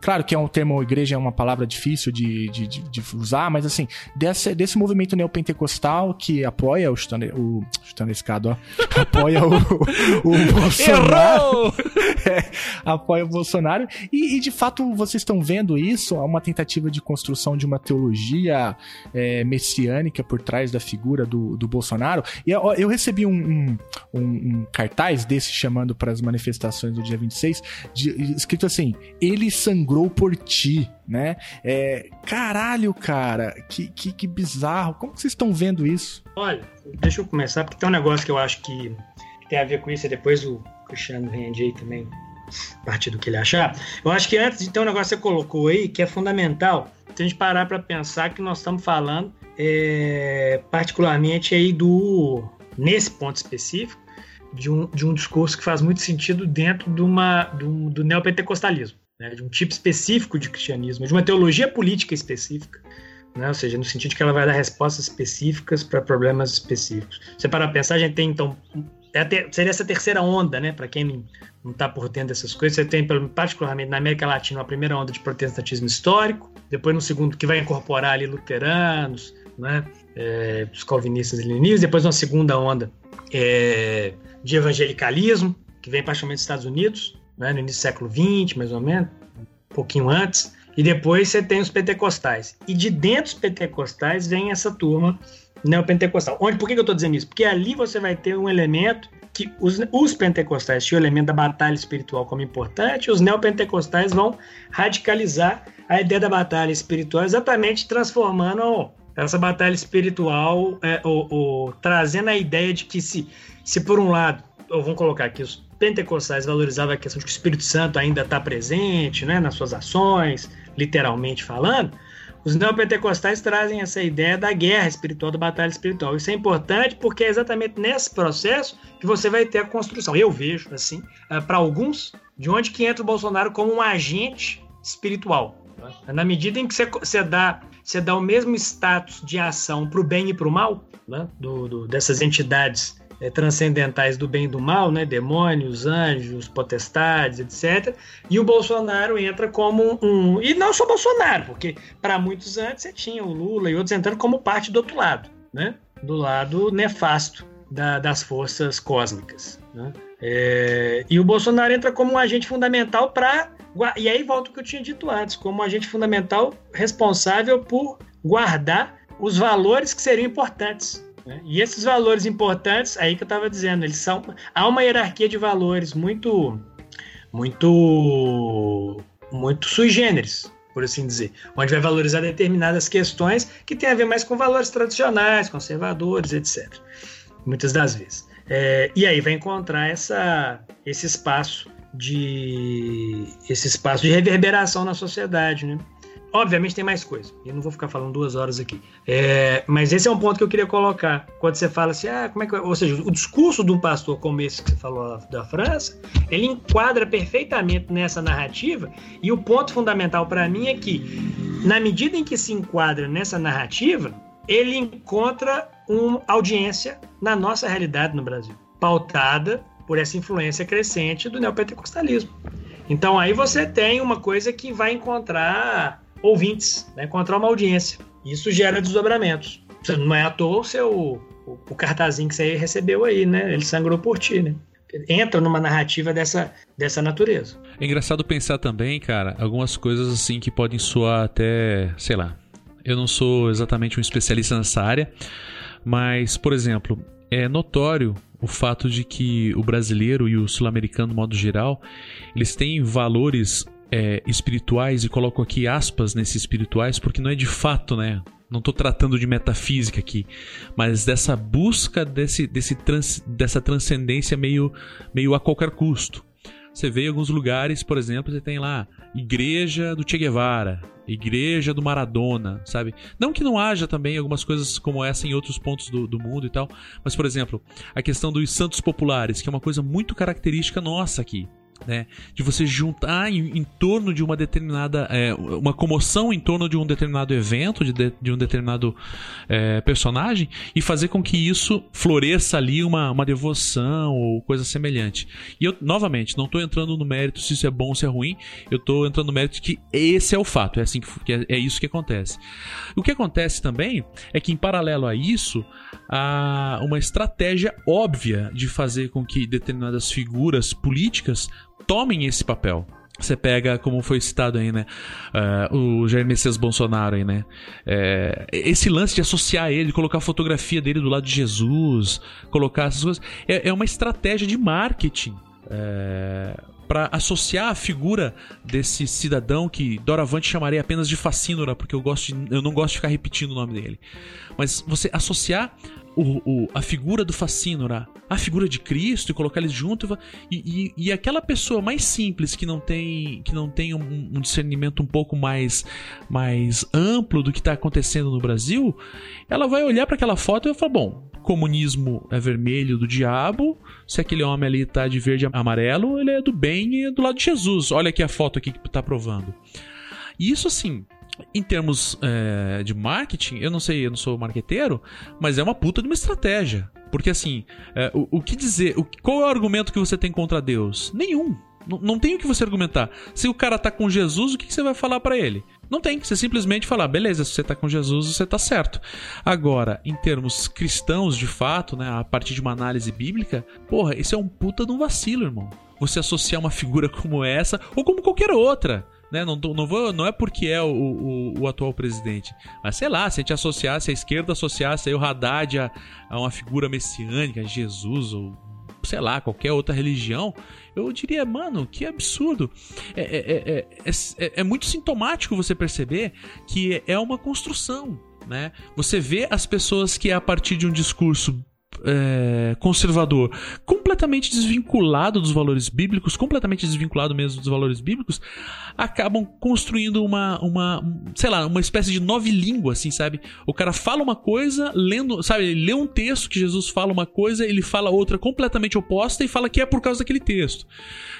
Claro que é um termo, igreja é uma palavra difícil de, de, de, de usar, mas assim, desse, desse movimento neopentecostal que apoia o chutando, o chutando escada, ó, apoia o, o Bolsonaro. É, apoia o Bolsonaro. E, e, de fato vocês estão vendo isso, há uma tentativa de construção de uma teologia é, messiânica por trás da figura do, do Bolsonaro. E eu, eu recebi um, um, um, um cartaz desse chamando para as manifestações do dia 26, de, escrito assim: ele sangrou sangrou por ti, né? É, caralho, cara, que, que, que bizarro. Como vocês estão vendo isso? Olha, deixa eu começar, porque tem um negócio que eu acho que, que tem a ver com isso, e depois o Cristiano rende aí também, a partir do que ele achar. Eu acho que antes ter um negócio que você colocou aí, que é fundamental, se a gente parar para pensar que nós estamos falando é, particularmente aí do, nesse ponto específico, de um, de um discurso que faz muito sentido dentro de uma, do, do neopentecostalismo né, de um tipo específico de cristianismo, de uma teologia política específica, né, ou seja, no sentido de que ela vai dar respostas específicas para problemas específicos. Você para pensar, a gente tem então é ter, seria essa terceira onda, né? Para quem não está por dentro dessas coisas, você tem, particularmente na América Latina, a primeira onda de protestantismo histórico, depois no segundo, que vai incorporar ali luteranos, né? É, os calvinistas e leninistas, depois uma segunda onda é, de evangelicalismo, que vem particularmente dos Estados Unidos, né, no início do século XX, mais ou menos, um pouquinho antes, e depois você tem os pentecostais. E de dentro dos pentecostais vem essa turma neopentecostal. Onde, por que eu estou dizendo isso? Porque ali você vai ter um elemento que os, os pentecostais tinham o elemento da batalha espiritual como importante, os neopentecostais vão radicalizar a ideia da batalha espiritual, exatamente transformando essa batalha espiritual, é, trazendo a ideia de que se, se por um lado, vamos colocar aqui, os pentecostais valorizavam a questão de que o Espírito Santo ainda está presente né, nas suas ações, literalmente falando, os neopentecostais trazem essa ideia da guerra espiritual, da batalha espiritual. Isso é importante porque é exatamente nesse processo que você vai ter a construção. Eu vejo, assim, eh, para alguns, de onde que entra o Bolsonaro como um agente espiritual. Né? Na medida em que você, você, dá, você dá o mesmo status de ação para o bem e para o mal, né? do, do, dessas entidades é, transcendentais do bem e do mal, né? demônios, anjos, potestades, etc. E o Bolsonaro entra como um. E não só Bolsonaro, porque para muitos antes você tinha o Lula e outros entrando como parte do outro lado, né? do lado nefasto da, das forças cósmicas. Né? É, e o Bolsonaro entra como um agente fundamental para. E aí volta o que eu tinha dito antes, como um agente fundamental responsável por guardar os valores que seriam importantes né? E esses valores importantes, aí que eu estava dizendo, eles são. Há uma hierarquia de valores muito. muito. muito sui generis, por assim dizer, onde vai valorizar determinadas questões que têm a ver mais com valores tradicionais, conservadores, etc. Muitas das vezes. É, e aí vai encontrar essa, esse espaço de esse espaço de reverberação na sociedade, né? Obviamente tem mais coisa. Eu não vou ficar falando duas horas aqui. É, mas esse é um ponto que eu queria colocar. Quando você fala assim, ah, como é que. Ou seja, o discurso de um pastor como esse que você falou da França, ele enquadra perfeitamente nessa narrativa. E o ponto fundamental para mim é que, na medida em que se enquadra nessa narrativa, ele encontra uma audiência na nossa realidade no Brasil, pautada por essa influência crescente do neopentecostalismo. Então aí você tem uma coisa que vai encontrar ouvintes, né? encontrar uma audiência. Isso gera desdobramentos. Não é à toa o seu o, o cartazinho que você recebeu aí, né? Ele sangrou por ti, né? Entra numa narrativa dessa, dessa natureza. É engraçado pensar também, cara, algumas coisas assim que podem soar até, sei lá. Eu não sou exatamente um especialista nessa área, mas, por exemplo, é notório o fato de que o brasileiro e o sul-americano, no modo geral, eles têm valores é, espirituais, e coloco aqui aspas nesses espirituais, porque não é de fato, né? Não estou tratando de metafísica aqui, mas dessa busca desse, desse trans, dessa transcendência meio, meio a qualquer custo. Você vê em alguns lugares, por exemplo, você tem lá igreja do Che Guevara, igreja do Maradona, sabe? Não que não haja também algumas coisas como essa em outros pontos do, do mundo e tal, mas, por exemplo, a questão dos santos populares, que é uma coisa muito característica nossa aqui né? De você juntar em, em torno de uma determinada. É, uma comoção em torno de um determinado evento, de, de, de um determinado é, personagem, e fazer com que isso floresça ali uma, uma devoção ou coisa semelhante. E eu, novamente, não estou entrando no mérito se isso é bom ou se é ruim, eu estou entrando no mérito de que esse é o fato, é, assim que, é, é isso que acontece. O que acontece também é que, em paralelo a isso, há uma estratégia óbvia de fazer com que determinadas figuras políticas tomem esse papel. Você pega, como foi citado aí, né? Uh, o Jair Messias Bolsonaro aí, né? É, esse lance de associar ele, colocar a fotografia dele do lado de Jesus, colocar essas coisas. É, é uma estratégia de marketing. É, para associar a figura desse cidadão que doravante chamaria apenas de Facínora, porque eu, gosto de, eu não gosto de ficar repetindo o nome dele. Mas você associar o, o, a figura do Facínora, a figura de Cristo e colocar eles junto e, e, e, aquela pessoa mais simples que não tem que não tem um, um discernimento um pouco mais mais amplo do que está acontecendo no Brasil, ela vai olhar para aquela foto e vai falar bom, comunismo é vermelho do diabo, se aquele homem ali tá de verde e amarelo, ele é do bem e é do lado de Jesus. Olha aqui a foto aqui que tá provando. E isso assim, em termos é, de marketing, eu não sei, eu não sou marqueteiro, mas é uma puta de uma estratégia. Porque assim, é, o, o, que dizer, o, qual é o argumento que você tem contra Deus? Nenhum. N não tem o que você argumentar. Se o cara tá com Jesus, o que, que você vai falar para ele? Não tem. Você simplesmente falar, beleza, se você tá com Jesus, você tá certo. Agora, em termos cristãos, de fato, né, a partir de uma análise bíblica, porra, esse é um puta de um vacilo, irmão. Você associar uma figura como essa, ou como qualquer outra né? Não, não, vou, não é porque é o, o, o, atual presidente. Mas sei lá, se a gente associasse, a esquerda associasse aí o Haddad a, a uma figura messiânica, Jesus, ou sei lá, qualquer outra religião, eu diria, mano, que absurdo. É, é, é, é, é muito sintomático você perceber que é uma construção. Né? Você vê as pessoas que, a partir de um discurso é, conservador, completamente desvinculado dos valores bíblicos, completamente desvinculado mesmo dos valores bíblicos, acabam construindo uma, uma sei lá, uma espécie de nova língua, assim, sabe? O cara fala uma coisa, lendo, sabe, ele lê um texto que Jesus fala uma coisa, ele fala outra completamente oposta e fala que é por causa daquele texto.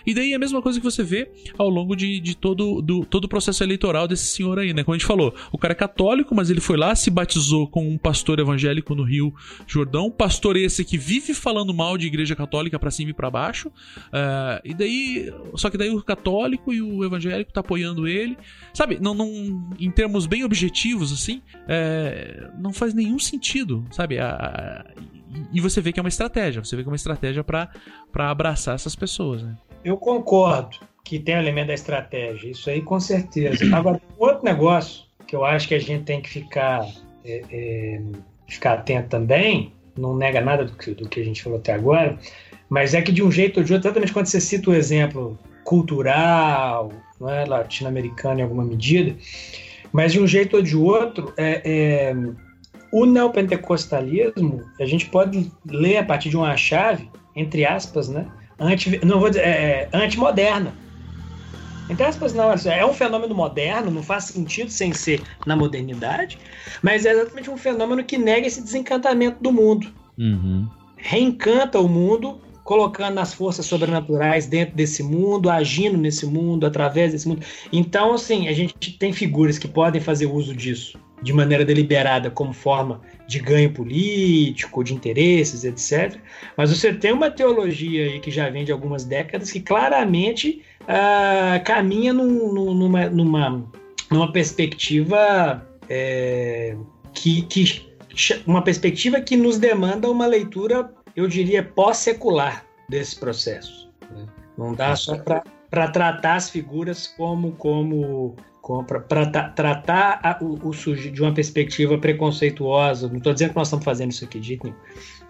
E daí é a mesma coisa que você vê ao longo de, de todo, do, todo o processo eleitoral desse senhor aí, né? Como a gente falou, o cara é católico, mas ele foi lá, se batizou com um pastor evangélico no Rio Jordão, pastor esse que vive falando mal de igreja católica para cima e para baixo, uh, e daí, só que daí o católico e o evangélico tá apoiando ele, sabe? Não, não em termos bem objetivos, assim, é, não faz nenhum sentido, sabe? A, a, e você vê que é uma estratégia, você vê que é uma estratégia para abraçar essas pessoas, né? Eu concordo que tem o elemento da estratégia, isso aí com certeza. Agora, outro negócio que eu acho que a gente tem que ficar, é, é, ficar atento também, não nega nada do que, do que a gente falou até agora, mas é que de um jeito ou de outro, exatamente quando você cita o exemplo cultural, é, latino-americano em alguma medida, mas de um jeito ou de outro, é, é, o neopentecostalismo, a gente pode ler a partir de uma chave, entre aspas, né? anti, não vou dizer, é, é, antimoderna. Entre aspas, não, é um fenômeno moderno, não faz sentido sem ser na modernidade, mas é exatamente um fenômeno que nega esse desencantamento do mundo. Uhum. Reencanta o mundo, colocando as forças sobrenaturais dentro desse mundo, agindo nesse mundo, através desse mundo. Então, assim, a gente tem figuras que podem fazer uso disso de maneira deliberada como forma de ganho político, de interesses, etc. Mas você tem uma teologia aí que já vem de algumas décadas que claramente uh, caminha num, numa, numa, numa perspectiva é, que, que uma perspectiva que nos demanda uma leitura, eu diria, pós-secular desse processo. Né? Não dá só para tratar as figuras como como para tratar a, o, o sujeito de uma perspectiva preconceituosa. Não estou dizendo que nós estamos fazendo isso aqui, de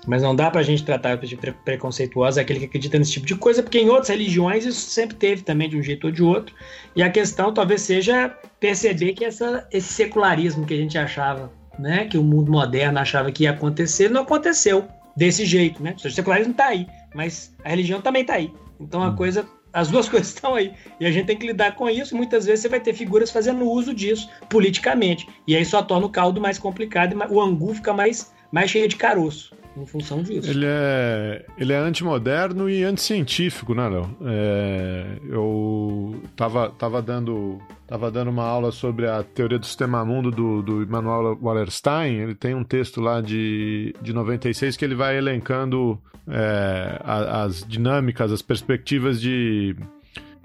mas não dá para a gente tratar de pre preconceituosa aquele que acredita nesse tipo de coisa, porque em outras religiões isso sempre teve também de um jeito ou de outro. E a questão talvez seja perceber que essa, esse secularismo que a gente achava, né, que o mundo moderno achava que ia acontecer, não aconteceu desse jeito, né? O secularismo está aí, mas a religião também está aí. Então a hum. coisa as duas coisas estão aí. E a gente tem que lidar com isso. Muitas vezes você vai ter figuras fazendo uso disso politicamente. E aí só torna o caldo mais complicado e o angu fica mais, mais cheia de caroço em função disso. Ele é, ele é antimoderno e anticientífico, né, Léo? É, eu tava, tava, dando, tava dando uma aula sobre a teoria do sistema mundo do, do Immanuel Wallerstein. Ele tem um texto lá de, de 96 que ele vai elencando é, as dinâmicas, as perspectivas de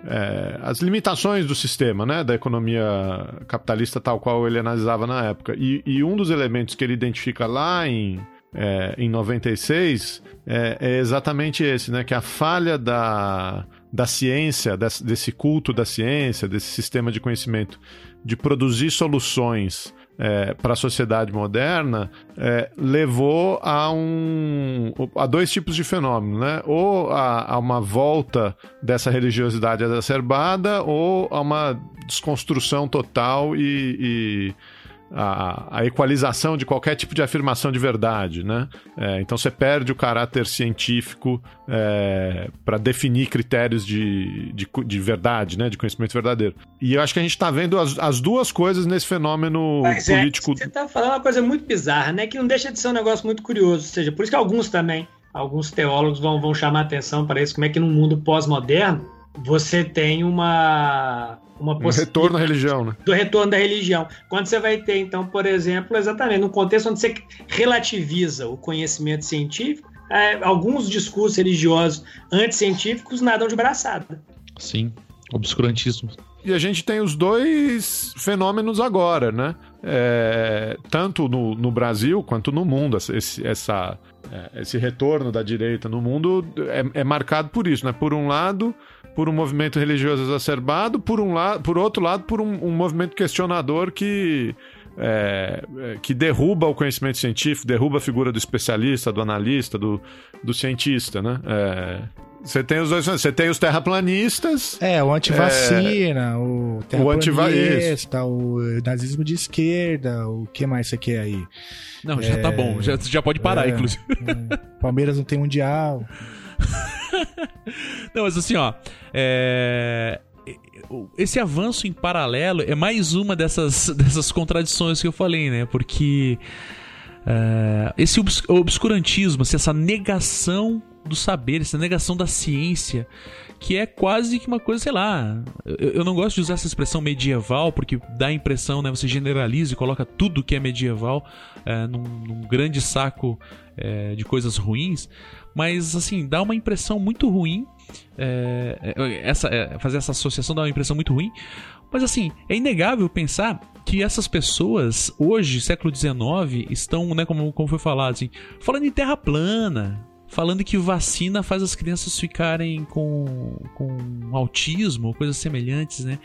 é, as limitações do sistema, né, da economia capitalista tal qual ele analisava na época. E, e um dos elementos que ele identifica lá em é, em 96 é, é, exatamente esse, né? Que a falha da, da ciência, desse, desse culto da ciência, desse sistema de conhecimento, de produzir soluções é, para a sociedade moderna é, levou a um a dois tipos de fenômeno, né? Ou a, a, uma volta dessa religiosidade exacerbada ou a uma desconstrução total e, e a, a, equalização de qualquer tipo de afirmação de verdade, né? É, então você perde o caráter científico é, para definir critérios de, de, de, verdade, né? De conhecimento verdadeiro. E eu acho que a gente está vendo as, as, duas coisas nesse fenômeno Mas é, político. É, você está falando uma coisa muito bizarra, né? Que não deixa de ser um negócio muito curioso. Ou seja, por isso que alguns também, alguns teólogos vão, vão chamar atenção para isso, como é que no mundo pós-moderno você tem uma uma um retorno à religião, né? Do retorno da religião. Quando você vai ter, então, por exemplo, exatamente, no contexto onde você relativiza o conhecimento científico, é, alguns discursos religiosos anticientíficos nadam de braçada. Sim, obscurantismo. E a gente tem os dois fenômenos agora, né? É, tanto no, no, Brasil quanto no mundo. Esse, essa, é, esse retorno da direita no mundo é, é marcado por isso, né? Por um lado, por um movimento religioso exacerbado, por, um lado, por outro lado, por um, um movimento questionador que, é, é, que derruba o conhecimento científico, derruba a figura do especialista, do analista, do, do cientista, né? É, você tem os dois, você tem os terraplanistas. É, o antivacina, é, o terraplanista, o, o nazismo de esquerda, o que mais você quer aí? Não, já tá é, tá bom, já, já pode parar, é, inclusive. É. Palmeiras não tem mundial. Não, mas assim, ó. É esse avanço em paralelo é mais uma dessas, dessas contradições que eu falei, né? Porque uh, esse obscurantismo, assim, essa negação do saber, essa negação da ciência, que é quase que uma coisa, sei lá. Eu, eu, não gosto de usar essa expressão medieval, porque dá a impressão, né? Você generaliza e coloca tudo que é medieval uh, num, num, grande saco uh, de coisas ruins. Mas, assim, dá uma impressão muito ruim. É, é, essa, é, fazer essa associação dá uma impressão muito ruim. Mas, assim, é inegável pensar que essas pessoas, hoje, século XIX, estão, né, como, como foi falado, assim, falando em terra plana, falando que vacina faz as crianças ficarem com, com autismo, coisas semelhantes, né?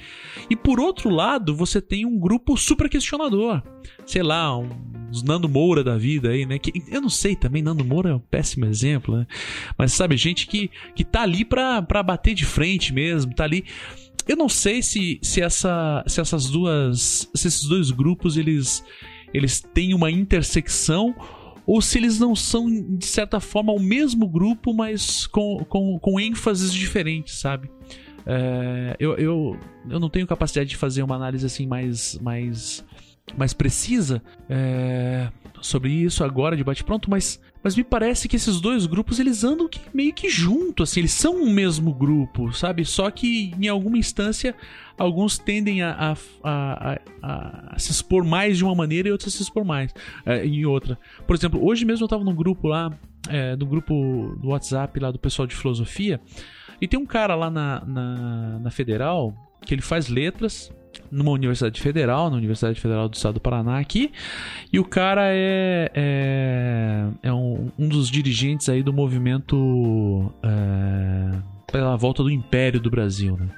E por outro lado, você tem um grupo super questionador. Sei lá, uns Nando Moura da vida aí, né? Que, eu não sei também, Nando Moura é um péssimo exemplo, né? Mas sabe, gente que, que tá ali pra, pra bater de frente mesmo, tá ali. Eu não sei se, se, essa, se essas duas. Se esses dois grupos eles, eles têm uma intersecção ou se eles não são, de certa forma, o mesmo grupo, mas com, com, com ênfases diferentes, sabe? É, eu, eu, eu não tenho capacidade de fazer uma análise assim mais, mais, mais precisa é, sobre isso agora de bate-pronto, mas mas me parece que esses dois grupos eles andam que, meio que junto, assim, eles são um mesmo grupo, sabe? Só que em alguma instância alguns tendem a, a, a, a se expor mais de uma maneira e outros a se expor mais é, em outra. Por exemplo, hoje mesmo eu estava num grupo lá, é, no grupo do WhatsApp lá do pessoal de filosofia, e tem um cara lá na, na, na Federal que ele faz letras numa universidade federal, na Universidade Federal do Estado do Paraná aqui, e o cara é, é, é um, dos dirigentes aí do movimento é, pela volta do Império do Brasil, né?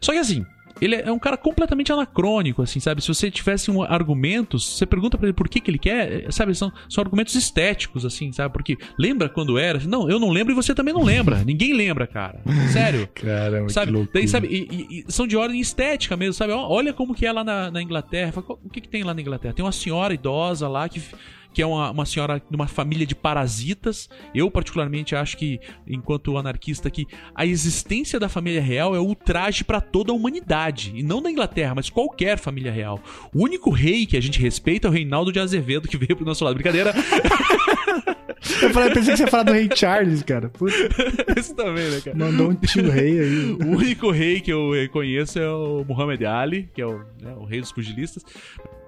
Só que assim, ele é um cara completamente anacrônico, assim, sabe? Se você tivesse um argumentos, você pergunta para ele por que, que ele quer, sabe? São, são argumentos estéticos, assim, sabe? Porque lembra quando era? Não, eu não lembro e você também não lembra. Ninguém lembra, cara. Sério. Caramba, sabe? que Daí, sabe? E, e, e, são de ordem estética mesmo, sabe? Olha como que é lá na, na Inglaterra. O que, que tem lá na Inglaterra? Tem uma senhora idosa lá que que é uma, uma senhora de uma família de parasitas. Eu, particularmente, acho que, enquanto anarquista, que a existência da família real é ultraje para toda a humanidade. E não da Inglaterra, mas qualquer família real. O único rei que a gente respeita é o Reinaldo de Azevedo, que veio pro nosso lado. Brincadeira. Eu, falei, eu pensei que você ia falar do Rei Charles, cara. Puta, Isso também, né, cara? mandou um tio rei aí. O único rei que eu conheço é o Muhammad Ali, que é o, né, o rei dos pugilistas.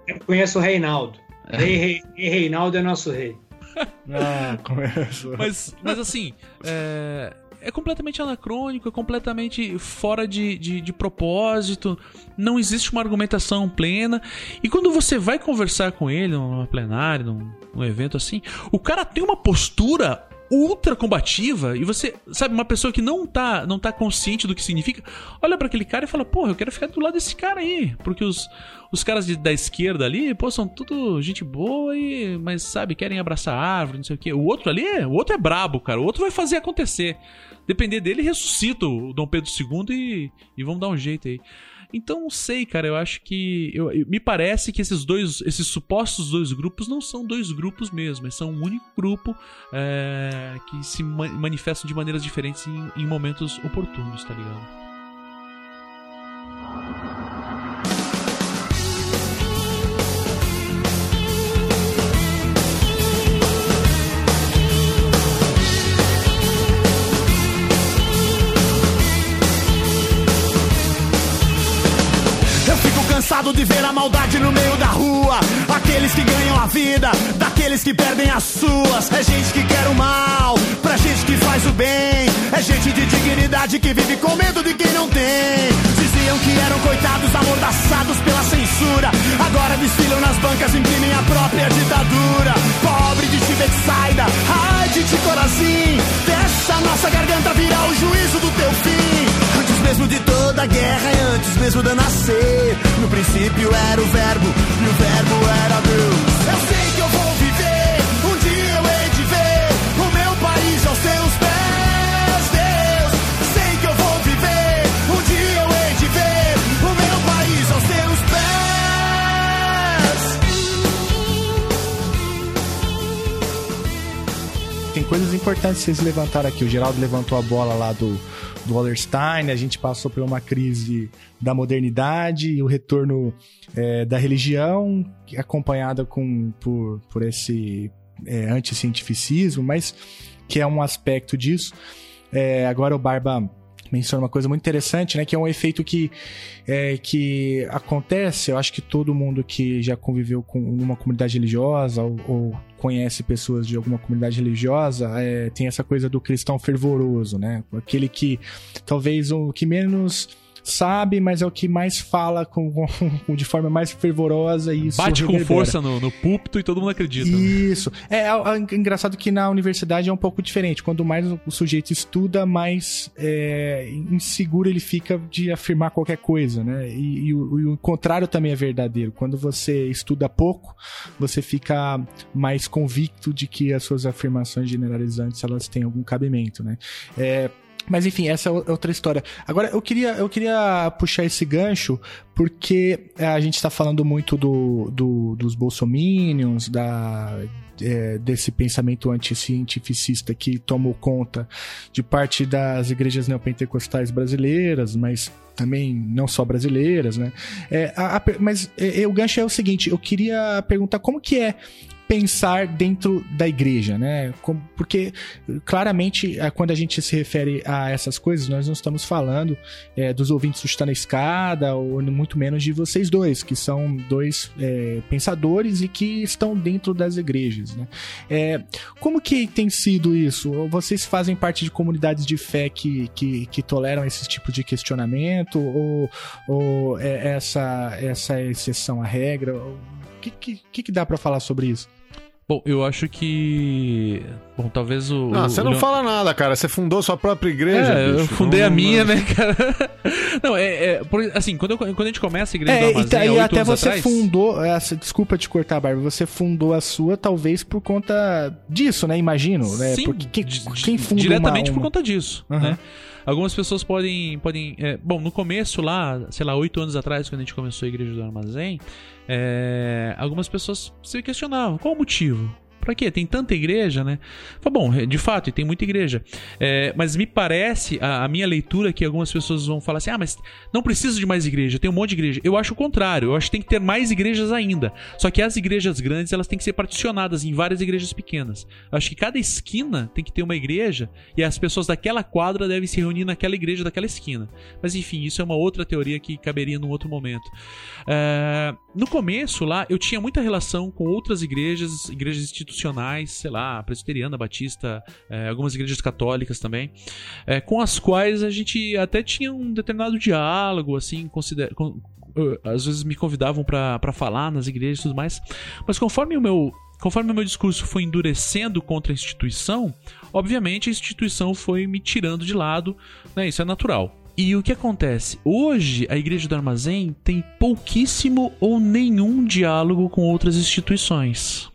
Eu conheço o Reinaldo. Rei, rei, rei Reinaldo é nosso rei. Ah, começou. Mas, mas assim, é, é completamente anacrônico, é completamente fora de, de, de propósito, não existe uma argumentação plena. E quando você vai conversar com ele numa plenária, num, num evento assim, o cara tem uma postura ultra combativa e você, sabe, uma pessoa que não tá, não tá consciente do que significa, olha pra aquele cara e fala, porra, eu quero ficar do lado desse cara aí, porque os, os caras de- da esquerda ali, pô, são tudo gente boa e, mas sabe, querem abraçar a árvore, não sei o quê. O outro ali, o outro é brabo, cara, o outro vai fazer acontecer. Depender dele, ressuscita o Dom Pedro II e, e vamos dar um jeito aí. Então, não sei, cara, eu acho que. Eu, eu- me parece que esses dois, esses supostos dois grupos não são dois grupos mesmo, mas são um único grupo é, que se ma- manifestam de maneiras diferentes em, em momentos oportunos, tá ligado? Cansado de ver a maldade no meio da rua. Aqueles que ganham a vida, daqueles que perdem as suas. É gente que quer o mal, pra gente que faz o bem. É gente de dignidade que vive com medo de quem não tem. Diziam que eram coitados amordaçados pela censura. Agora desfilam nas bancas, imprimem a própria ditadura. Pobre de Tibetsaida, ai de Ticorazim. Dessa nossa garganta virá o juízo do teu fim. Mesmo de toda a guerra e antes mesmo de eu nascer. No princípio era o verbo e o verbo era Deus. Eu sei que eu vou viver, um dia eu hei de ver o meu país aos teus pés, Deus. Sei que eu vou viver, um dia eu hei de ver o meu país aos teus pés. Tem coisas importantes vocês levantaram aqui. O Geraldo levantou a bola lá do, do Wallerstein, a gente passou por uma crise da modernidade e o retorno é, da religião, acompanhada com, por, por esse é, anticientificismo, mas que é um aspecto disso. É, agora o Barba menciona uma coisa muito interessante, né? Que é um efeito que, é, que acontece. Eu acho que todo mundo que já conviveu com uma comunidade religiosa ou, ou conhece pessoas de alguma comunidade religiosa é, tem essa coisa do cristão fervoroso, né? Aquele que talvez o que menos sabe, mas é o que mais fala com, com- de forma mais fervorosa e isso Bate com força no, no púlpito e todo mundo acredita. Isso. É, é, é engraçado que na universidade é um pouco diferente. Quanto mais o sujeito estuda, mais é, inseguro ele fica de afirmar qualquer coisa, né? E, e o, e o contrário também é verdadeiro. Quando você estuda pouco, você fica mais convicto de que as suas afirmações generalizantes elas têm algum cabimento, né? É, mas enfim, essa é outra história. Agora, eu queria, eu queria puxar esse gancho porque é, a gente está falando muito do, do- dos bolsominions, da, é, desse pensamento anticientificista que tomou conta de parte das igrejas neopentecostais brasileiras, mas também não só brasileiras, né? É, a- a mas é, é, o gancho é o seguinte, eu queria perguntar como que é pensar dentro da igreja, né? Porque claramente é, quando a gente se refere a essas coisas, nós não estamos falando é, dos ouvintes do Está na Escada, ou muito menos de vocês dois, que são dois é, pensadores e que estão dentro das igrejas, né? É, como que tem sido isso? Vocês fazem parte de comunidades de fé que, que, que toleram esse tipo de questionamento? Ou, ou é essa, essa exceção à regra? O que, que, que dá pra falar sobre isso? Bom, eu acho que. Bom, talvez o. Ah, o- você não Leon- fala nada, cara. Você fundou sua própria igreja. É, eu bicho. fundei Não- a minha, não- né, cara? Não, é. é por- assim, quando, eu- quando a gente começa a igreja do É, e, tá- e até anos você atrás, fundou, essa, desculpa te cortar, Bárbara, você fundou a sua talvez por conta disso, né? Imagino, né? Sim, Porque quem, quem funda diretamente uma, por uma... conta disso, Aham. né? Algumas pessoas podem. podem é, bom, no começo lá, sei lá, oito anos atrás, quando a gente começou a Igreja do Armazém, é, algumas pessoas se questionavam: qual o motivo? Pra quê? Tem tanta igreja, né? Fala, bom, de fato, tem muita igreja. É, mas me parece, a, a, minha leitura, que algumas pessoas vão falar assim: ah, mas não precisa de mais igreja, tem um monte de igreja. Eu acho o contrário, eu acho que tem que ter mais igrejas ainda. Só que as igrejas grandes, elas têm que ser particionadas em várias igrejas pequenas. Eu acho que cada esquina tem que ter uma igreja e as pessoas daquela quadra devem se reunir naquela igreja daquela esquina. Mas enfim, isso é uma outra teoria que caberia num outro momento. É, no começo lá, eu tinha muita relação com outras igrejas, igrejas institucionais institucionais, sei lá, presbiteriana, batista, é, algumas igrejas católicas também, é, com as quais a gente até tinha um determinado diálogo, assim, consider... Com, às vezes me convidavam para falar nas igrejas e tudo mais, mas conforme o meu conforme o meu discurso foi endurecendo contra a instituição, obviamente a instituição foi me tirando de lado, né? Isso é natural. E o que acontece? Hoje a Igreja do Armazém tem pouquíssimo ou nenhum diálogo com outras instituições.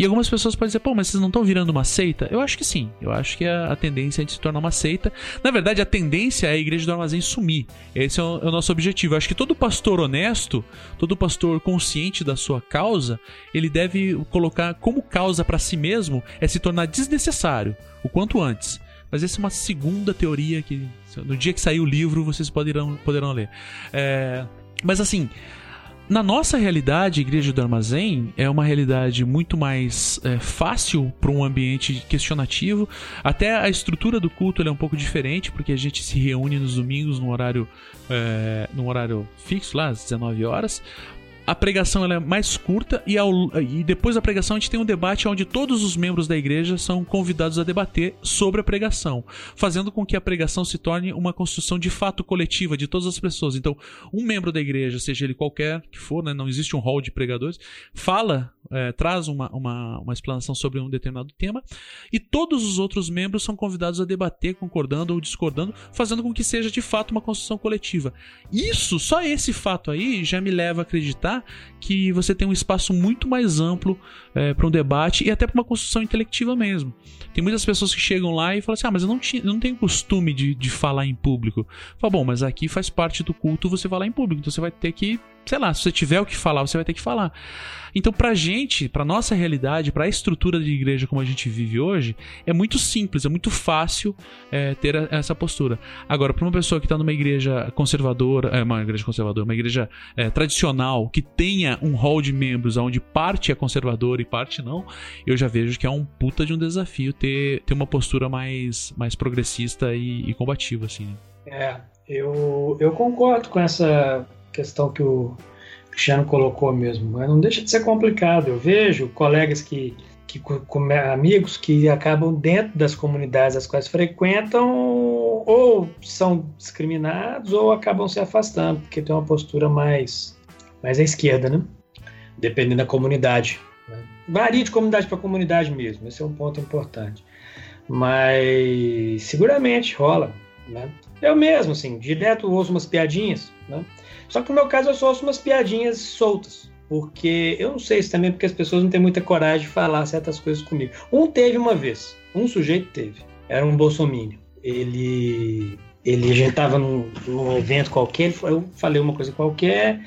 E algumas pessoas podem dizer, pô, mas vocês não estão virando uma seita? Eu acho que sim. Eu acho que a, a tendência é de se tornar uma seita. Na verdade, a tendência é a igreja do armazém sumir. Esse é o, é o nosso objetivo. Eu acho que todo pastor honesto, todo pastor consciente da sua causa, ele deve colocar como causa para si mesmo é se tornar desnecessário o quanto antes. Mas essa é uma segunda teoria que no dia que sair o livro vocês poderão, poderão ler. É, mas assim, na nossa realidade, Igreja do Armazém é uma realidade muito mais é, fácil para um ambiente questionativo. Até a estrutura do culto é um pouco diferente, porque a gente se reúne nos domingos no horário, é, num horário fixo, lá às 19 horas a pregação ela é mais curta e, ao, e depois da pregação a gente tem um debate onde todos os membros da igreja são convidados a debater sobre a pregação, fazendo com que a pregação se torne uma construção de fato coletiva de todas as pessoas. Então, um membro da igreja, seja ele qualquer que for, né, não existe um hall de pregadores, fala, é, traz uma, uma, uma explanação sobre um determinado tema e todos os outros membros são convidados a debater, concordando ou discordando, fazendo com que seja de fato uma construção coletiva. Isso, só esse fato aí já me leva a acreditar que você tem um espaço muito mais amplo é, para um debate e até para uma construção intelectiva mesmo. Tem muitas pessoas que chegam lá e falam assim: ah, mas eu não, tinha, não tenho costume de, de falar em público. Fala, bom, mas aqui faz parte do culto você falar em público, então você vai ter que sei lá, se você tiver o que falar, você vai ter que falar. Então, pra gente, pra nossa realidade, pra estrutura de igreja como a gente vive hoje, é muito simples, é muito fácil é, ter a, essa postura. Agora, pra uma pessoa que tá numa igreja conservadora, é, uma igreja conservadora, uma igreja é, tradicional, que tenha um hall de membros onde parte é conservadora parte não, eu já vejo que é um puta de um desafio ter, ter uma postura mais, mais progressista e, e combativa, assim. É, eu, eu concordo com essa questão que o Cristiano colocou mesmo. Mas não deixa de ser complicado. Eu vejo colegas que, que amigos que acabam dentro das comunidades as quais frequentam ou são discriminados ou acabam se afastando porque tem uma postura mais mais à esquerda, né? Dependendo da comunidade. Varia de comunidade para comunidade mesmo. Esse é um ponto importante. Mas seguramente rola, né? Eu mesmo, assim, direto ouço umas piadinhas, né? Só que no meu caso eu só ouço umas piadinhas soltas. Porque eu não sei se também porque as pessoas não têm muita coragem de falar certas coisas comigo. Um teve uma vez, um sujeito teve. Era um bolsomínio. Ele, ele a gente tava num, num evento qualquer, eu falei uma coisa qualquer,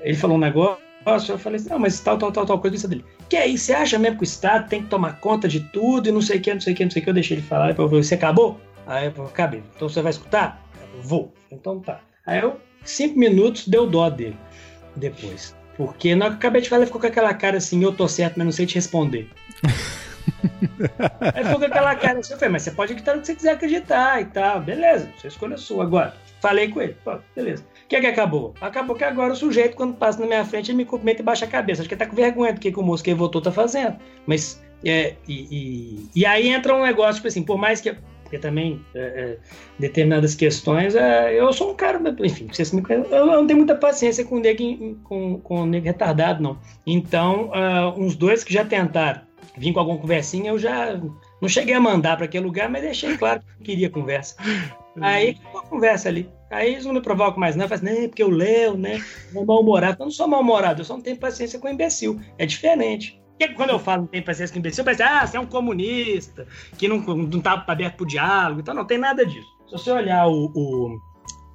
ele falou um negócio, eu falei assim, não, mas tal, tal, tal, tal coisa, isso dele. Que aí, você acha mesmo que o Estado tem que tomar conta de tudo e não sei o que, não sei o que, não sei o que, eu deixei ele falar, eu falei, você acabou? Aí eu falei, acabei. Então você vai escutar? Eu vou. Então tá. Aí eu cinco minutos deu dó dele depois. Porque na hora que eu acabei de falar, ele ficou com aquela cara assim, eu tô certo, mas não sei te responder. Aí ficou com aquela cara assim, eu falei, mas você pode acreditar no que você quiser acreditar e tal. Beleza, você escolha a sua. Agora, falei com ele, beleza. Que é que acabou? Acabou que agora o sujeito, quando passa na minha frente, ele me cumprimenta e baixa a cabeça. Acho que ele tá com vergonha do que, que o moço que ele votou tá fazendo. Mas, é, e, e, e aí entra um negócio, tipo assim, por mais que porque também é, é, determinadas questões, é, eu sou um cara, enfim, vocês me conhecem, eu não tenho muita paciência com nego, com, com nego retardado, não. Então, uh, uns dois que já tentaram vir com alguma conversinha, eu já não cheguei a mandar para aquele lugar, mas deixei claro que queria conversa. Aí, uma conversa ali. Aí eles não me provocam mais, não. Eu falo assim, porque eu leio, né? É mal-humorado. Eu não sou mal-humorado, eu só não tenho paciência com imbecil. É diferente. Porque quando eu falo não tem paciência com imbecil, parece, ah, você é um comunista, que não, não tá aberto pro diálogo, então não tem nada disso. Se você olhar o, o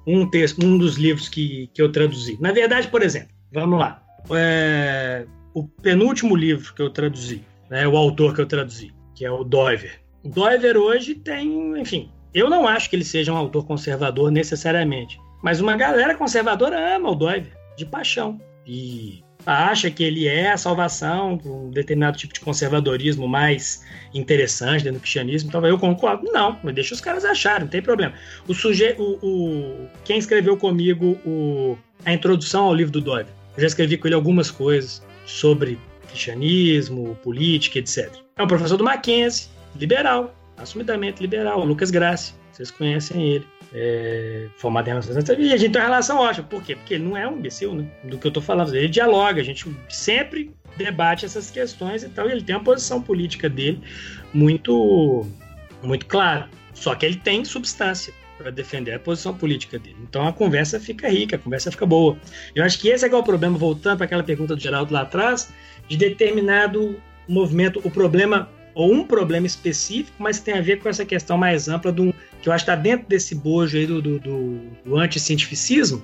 um texto, um dos livros que, que eu traduzi. Na verdade, por exemplo, vamos lá. É, o penúltimo livro que eu traduzi, né, o autor que eu traduzi, que é o Doiver. O Doiver hoje tem, enfim, eu não acho que ele seja um autor conservador necessariamente, mas uma galera conservadora ama o Doiver, de paixão. E acha que ele é a salvação para um determinado tipo de conservadorismo mais interessante dentro do cristianismo. Então eu concordo. Não, mas deixa os caras acharem, não tem problema. O sujeito, o, quem escreveu comigo o, a introdução ao livro do Doiver, eu já escrevi com ele algumas coisas sobre cristianismo, política, etc. É um professor do Mackenzie, liberal, assumidamente liberal, Lucas Grassi, vocês conhecem ele é, formado em relações. E a gente tem uma relação ótima. Por quê? Porque ele não é um imbecil, né? Do que eu tô falando. Ele dialoga, a gente sempre debate essas questões e tal. E ele tem uma posição política dele muito, muito clara. Só que ele tem substância para defender a posição política dele. Então a conversa fica rica, a conversa fica boa. Eu acho que esse é, é o problema, voltando para aquela pergunta do Geraldo lá atrás, de determinado movimento, o problema ou um problema específico, mas tem a ver com essa questão mais ampla do, que eu acho que está dentro desse bojo aí do, do, do, do anticientificismo,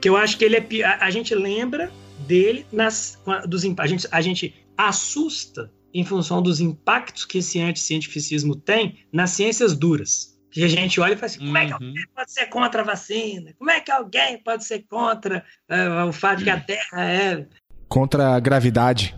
que eu acho que ele é a, a gente lembra dele nas dos a gente, a gente assusta em função dos impactos que esse anticientificismo tem nas ciências duras. Que a gente olha e fala assim: como é que uhum. alguém pode ser contra a vacina? Como é que alguém pode ser contra uh, o fato de que a Terra é. Contra a gravidade.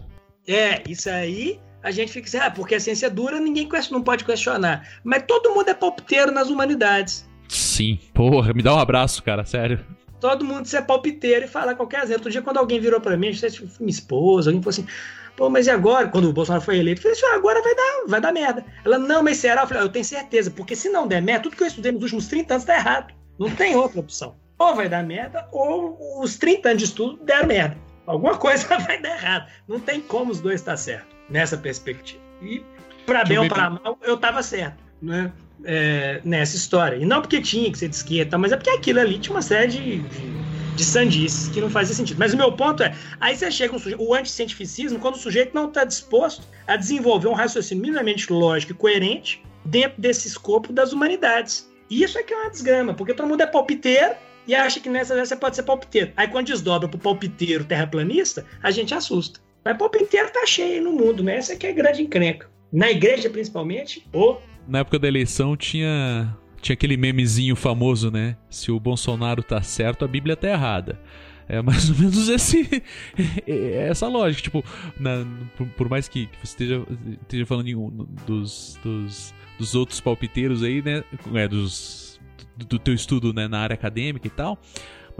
É, isso aí a gente fica assim, ah, porque a ciência é dura, ninguém não pode questionar. Mas todo mundo é palpiteiro nas humanidades. Sim, porra, me dá um abraço, cara, sério. Todo mundo ser palpiteiro e falar qualquer coisa. Outro dia, quando alguém virou pra mim, não sei se foi minha esposa, alguém falou assim, pô, mas e agora? Quando o Bolsonaro foi eleito, eu falei assim, ah, agora vai dar, vai dar merda. Ela, não, mas será? Eu falei, ah, eu tenho certeza, porque se não der merda, tudo que eu estudei nos últimos 30 anos tá errado. Não tem outra opção. Ou vai dar merda, ou os 30 anos de estudo deram merda. Alguma coisa vai dar errado. Não tem como os dois estar certo nessa perspectiva. E, para bem ou para mal, eu estava certo, né? É, nessa história. E não porque tinha que ser de esquerda, mas é porque aquilo ali tinha uma série de, de, de sandices que não fazia sentido. Mas o meu ponto é, aí você chega um sujeito, o anticientificismo, quando o sujeito não está disposto a desenvolver um raciocínio minimamente lógico e coerente dentro desse escopo das humanidades. E isso é que é uma desgrama, porque todo mundo é palpiteiro e acha que nessa você pode ser palpiteiro. Aí quando desdobra pro palpiteiro terraplanista, a gente assusta. Mas palpiteiro tá cheio no mundo, né? Essa aqui é grande encrenca. Na igreja, principalmente, ou. Na época da eleição tinha. Tinha aquele memezinho famoso, né? Se o Bolsonaro tá certo, a Bíblia tá errada. É mais ou menos esse, essa lógica. Tipo, na, por, por, mais que você esteja, esteja falando um, dos, dos, dos, outros palpiteiros aí, né? É, dos, do, do teu estudo né, na área acadêmica e tal.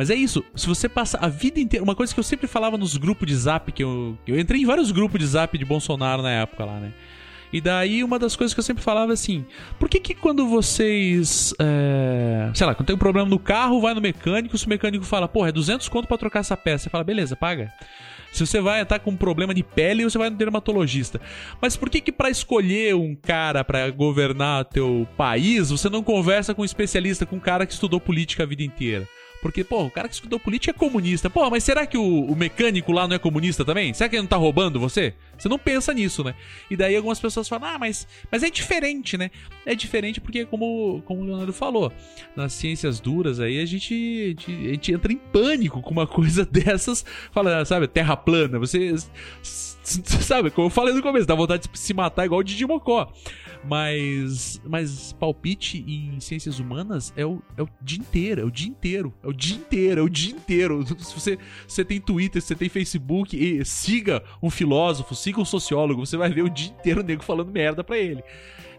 Mas é isso, se você passa a vida inteira. Uma coisa que eu sempre falava nos grupos de zap, que eu, eu entrei em vários grupos de zap de Bolsonaro na época lá, né? E daí uma das coisas que eu sempre falava assim: por que que quando vocês. É, sei lá, quando tem um problema no carro, vai no mecânico, se o mecânico fala, porra, é 200 conto pra trocar essa peça, você fala, beleza, paga. Se você vai estar com um problema de pele, você vai no dermatologista. Mas por que que para escolher um cara para governar teu país, você não conversa com um especialista, com um cara que estudou política a vida inteira? Porque, pô, o cara que estudou política é comunista. Pô, mas será que o, o, mecânico lá não é comunista também? Será que ele não tá roubando você? Você não pensa nisso, né? E daí algumas pessoas falam, ah, mas, mas é diferente, né? É diferente porque, como, como o Leonardo falou, nas ciências duras aí a gente, a gente, a gente entra em pânico com uma coisa dessas. Fala, sabe, terra plana. Você. Sabe, como eu falei no começo, dá vontade de se matar igual o Didi Mocó. Mas, mas palpite em ciências humanas é o, é o dia inteiro, é o dia inteiro, é o dia inteiro, é o dia inteiro. Se você, você tem Twitter, se você tem Facebook, e siga um filósofo, siga um sociólogo, você vai ver o dia inteiro o nego falando merda pra ele.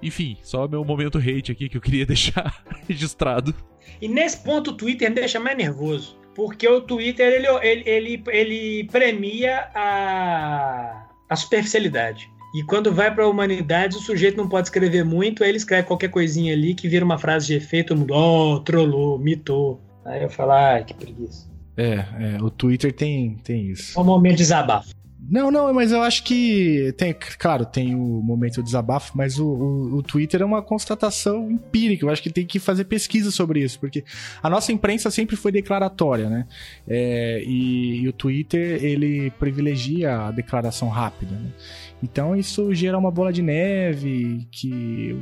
Enfim, só meu momento hate aqui que eu queria deixar registrado. E nesse ponto o Twitter me deixa mais nervoso. Porque o Twitter ele, ele, ele, ele premia a, a superficialidade. E quando vai para a humanidade, o sujeito não pode escrever muito, aí ele escreve qualquer coisinha ali que vira uma frase de efeito, todo mundo, oh, trollou, mitou. Aí eu falo, ai, que preguiça. É, é, o Twitter tem, tem isso. É um momento de desabafo. Não, não, mas eu acho que tem, claro, tem o momento do desabafo, mas o, o, o, Twitter é uma constatação empírica. Eu acho que tem que fazer pesquisa sobre isso, porque a nossa imprensa sempre foi declaratória, né? É, e, e, o Twitter ele privilegia a declaração rápida, né? Então isso gera uma bola de neve que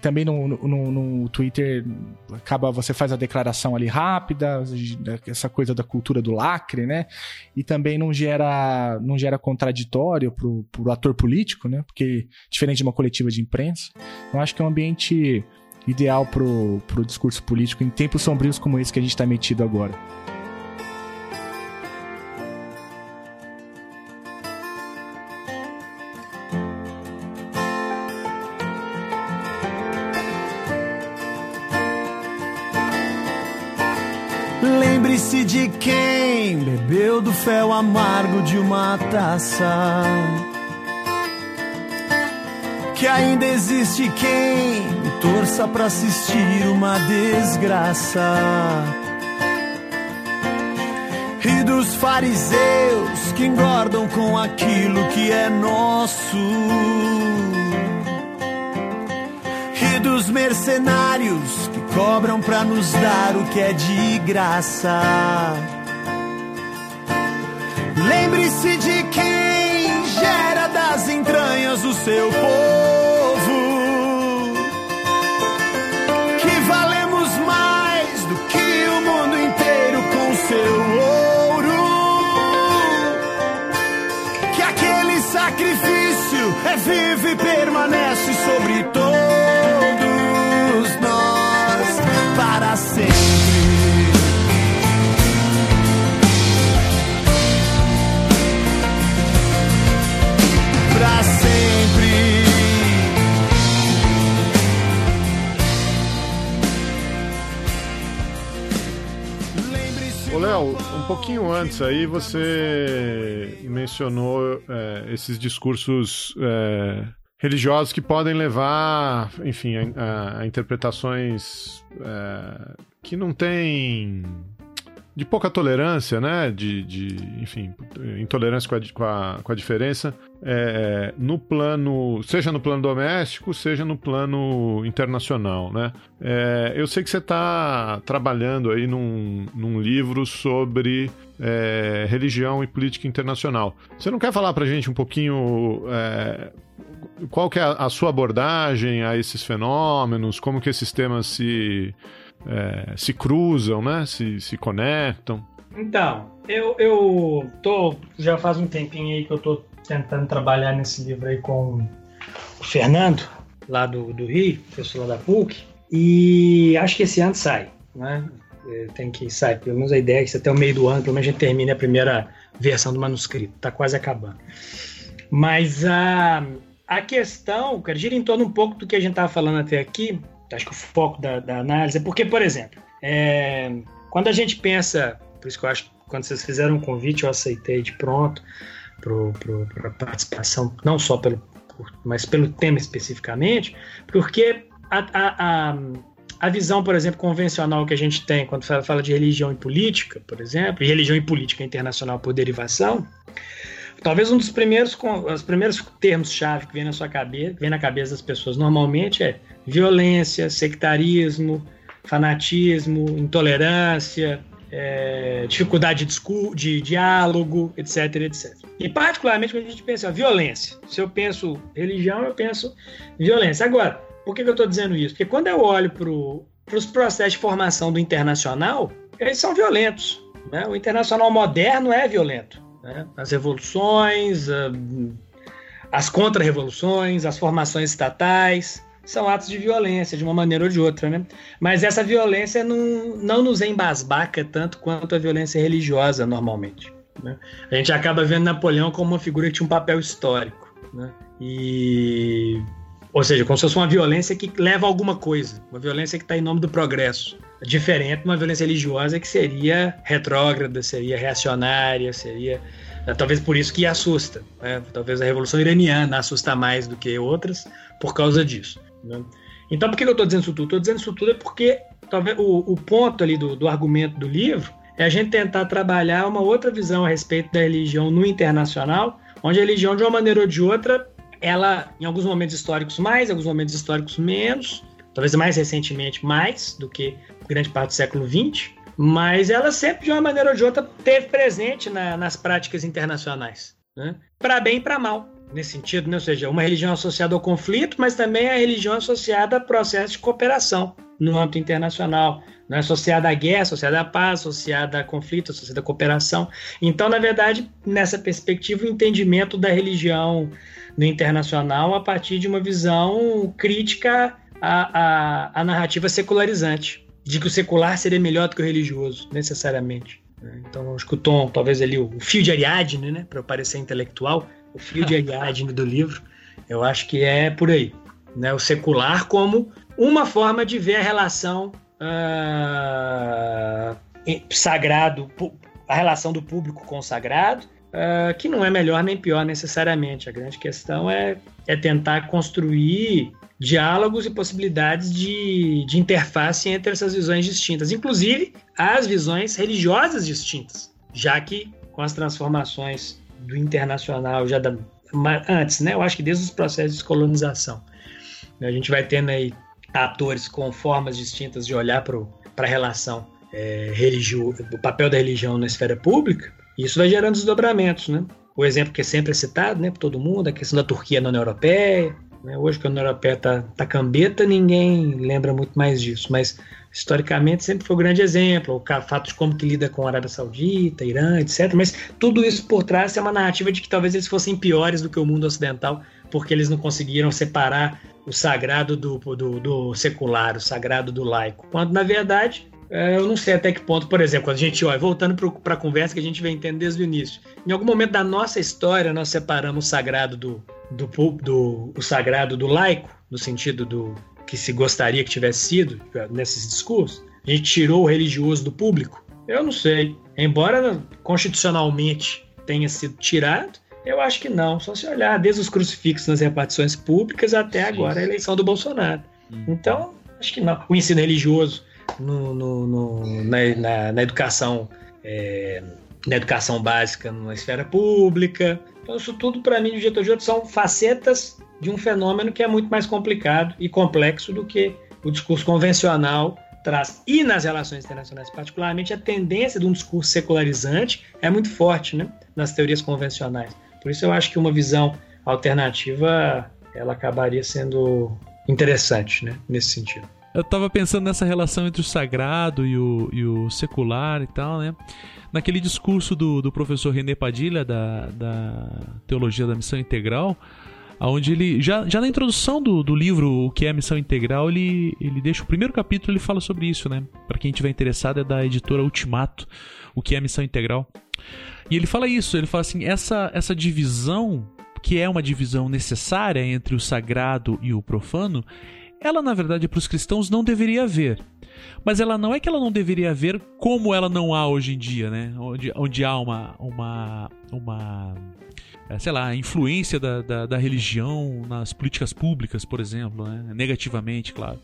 também no, no, no, Twitter acaba você faz a declaração ali rápida, essa coisa da cultura do lacre, né? E também não gera não gera contraditório pro, pro ator político, né? Porque diferente de uma coletiva de imprensa, eu acho que é um ambiente ideal pro, pro discurso político em tempos sombrios como esse que a gente está metido agora. De quem bebeu do fel amargo de uma taça. Que ainda existe quem torça para assistir uma desgraça. E dos fariseus que engordam com aquilo que é nosso e dos mercenários que cobram pra nos dar o que é de graça. Lembre-se de quem gera das entranhas o seu povo. Que valemos mais do que o mundo inteiro com seu ouro. Que aquele sacrifício é vivo e permanece sobre todos. Sempre. Pra sempre. Ô Léo, um pouquinho antes aí você mencionou é, esses discursos é, religiosos que podem levar, enfim, a, a, interpretações é, que não têm de pouca tolerância, né? De, de enfim, intolerância com a, com a, com a diferença, é, no plano, seja no plano doméstico, seja no plano internacional, né? É, eu sei que você está trabalhando aí num, num livro sobre é, religião e política internacional. Você não quer falar para gente um pouquinho é, qual que é a, sua abordagem a esses fenômenos? Como que esses temas se, é, se cruzam, né? Se, se conectam? Então, eu, eu tô já faz um tempinho aí que eu tô tentando trabalhar nesse livro aí com o Fernando, lá do, do Rio, professor lá da PUC, e acho que esse ano sai, né? É, tem que sair, pelo menos a ideia é que até o meio do ano, pelo menos a gente termine a primeira versão do manuscrito, tá quase acabando. Mas a, a questão, cara, gira em torno um pouco do que a gente estava falando até aqui, acho que o foco da, da análise é porque, por exemplo, é, quando a gente pensa, por isso que eu acho que quando vocês fizeram um convite, eu aceitei de pronto para participação, não só pelo, mas pelo tema especificamente, porque a, a, a, a, visão, por exemplo, convencional que a gente tem quando fala, fala de religião e política, por exemplo, e religião e política internacional por derivação, Talvez um dos primeiros, os primeiros termos-chave que vem na sua cabeça, vem na cabeça das pessoas normalmente é violência, sectarismo, fanatismo, intolerância, é, dificuldade de, de, diálogo, etc, etc. E particularmente quando a gente pensa violência. Se eu penso religião, eu penso violência. Agora, por que, que eu estou dizendo isso? Porque quando eu olho para os processos de formação do internacional, eles são violentos. Né? O internacional moderno é violento. Né? As revoluções, as contra-revoluções, as formações estatais, são atos de violência, de uma maneira ou de outra, né? Mas essa violência não, não nos embasbaca tanto quanto a violência religiosa, normalmente. Né? A gente acaba vendo Napoleão como uma figura que tinha um papel histórico, né? E... Ou seja, como se fosse uma violência que leva a alguma coisa, uma violência que está em nome do progresso. Diferente de uma violência religiosa que seria retrógrada, seria reacionária, seria. É, talvez por isso que assusta. Né? Talvez a Revolução Iraniana assusta mais do que outras por causa disso. Né? Então, por que eu estou dizendo isso tudo? Estou dizendo isso tudo é porque talvez o, o ponto ali do, do argumento do livro é a gente tentar trabalhar uma outra visão a respeito da religião no internacional, onde a religião, de uma maneira ou de outra, ela, em alguns momentos históricos mais, em alguns momentos históricos menos, talvez mais recentemente mais do que grande parte do século XX, mas ela sempre, de uma maneira ou de outra, teve presente na, nas práticas internacionais, né? para bem e para mal, nesse sentido, né? ou seja, uma religião associada ao conflito, mas também a religião associada a processos de cooperação no âmbito internacional, né? associada à guerra, associada à paz, associada a conflito, associada à cooperação. Então, na verdade, nessa perspectiva, o entendimento da religião no internacional a partir de uma visão crítica à, à, à narrativa secularizante de que o secular seria melhor do que o religioso, necessariamente. Então, acho que o Tom, talvez ali, o fio de Ariadne, né, para eu parecer intelectual, o fio de Ariadne do livro, eu acho que é por aí. Né, o secular como uma forma de ver a relação uh, sagrado, a relação do público com o sagrado, uh, que não é melhor nem pior necessariamente. A grande questão é, é tentar construir diálogos e possibilidades de, de interface entre essas visões distintas, inclusive as visões religiosas distintas, já que com as transformações do internacional já da, antes, né? Eu acho que desde os processos de colonização, a gente vai tendo aí atores com formas distintas de olhar para a relação é, religio, do papel da religião na esfera pública, isso vai gerando desdobramentos, né? O exemplo que é sempre citado, né, por todo mundo, a questão da Turquia na União Europeia, né? Hoje que a União Europeia está tá cambeta, ninguém lembra muito mais disso, mas historicamente sempre foi um grande exemplo, o fato de como que lida com a Arábia Saudita, Irã, etc. Mas tudo isso por trás é uma narrativa de que talvez eles fossem piores do que o mundo ocidental, porque eles não conseguiram separar o sagrado do, do, do secular, o sagrado do laico. Quando, na verdade, é, eu não sei até que ponto, por exemplo, quando a gente, olha, voltando para a conversa que a gente vem tendo desde o início, em algum momento da nossa história nós separamos o sagrado do, do, do o sagrado do laico, no sentido do que se gostaria que tivesse sido nesses discursos. A gente tirou o religioso do público? Eu não sei. Embora constitucionalmente tenha sido tirado, eu acho que não. Só se olhar desde os crucifixos nas repartições públicas até agora a eleição do Bolsonaro. Hum. Então, acho que não. O ensino religioso no, no, no na, na, na, educação é, na educação básica na esfera pública. Então, isso tudo, para mim, de jeito ou são facetas de um fenômeno que é muito mais complicado e complexo do que o discurso convencional traz. E nas relações internacionais, particularmente, a tendência de um discurso secularizante é muito forte né, nas teorias convencionais. Por isso, eu acho que uma visão alternativa ela acabaria sendo interessante né, nesse sentido. Eu estava pensando nessa relação entre o sagrado e o, e o secular e tal, né? naquele discurso do, do professor René Padilha, da, da Teologia da Missão Integral, onde ele, já, já na introdução do, do livro O que é a Missão Integral, ele, ele deixa o primeiro capítulo, ele fala sobre isso, né? Para quem tiver interessado, é da editora Ultimato, O que é a Missão Integral. E ele fala isso, ele fala assim, essa, essa divisão, que é uma divisão necessária entre o sagrado e o profano, ela na verdade para os cristãos não deveria haver. Mas ela não é que ela não deveria haver como ela não há hoje em dia, né? Onde, onde há uma, uma, uma é, sei lá, influência da, da, da, religião nas políticas públicas, por exemplo, né? negativamente, claro.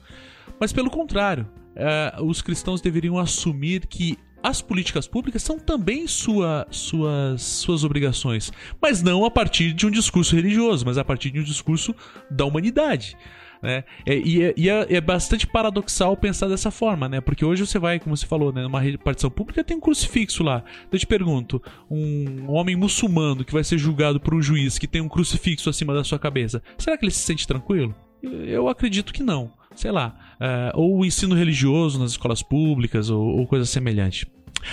Mas pelo contrário, é, os cristãos deveriam assumir que as políticas públicas são também sua, suas, suas obrigações, mas não a partir de um discurso religioso, mas a partir de um discurso da humanidade. Né? É, e, é, e é, é, bastante paradoxal pensar dessa forma, né? Porque hoje você vai, como você falou, né, numa repartição pública tem um crucifixo lá. Então eu te pergunto, um homem muçulmano que vai ser julgado por um juiz que tem um crucifixo acima da sua cabeça, será que ele se sente tranquilo? Eu acredito que não. Sei lá. Uh, ou o ensino religioso nas escolas públicas ou, ou coisa semelhante.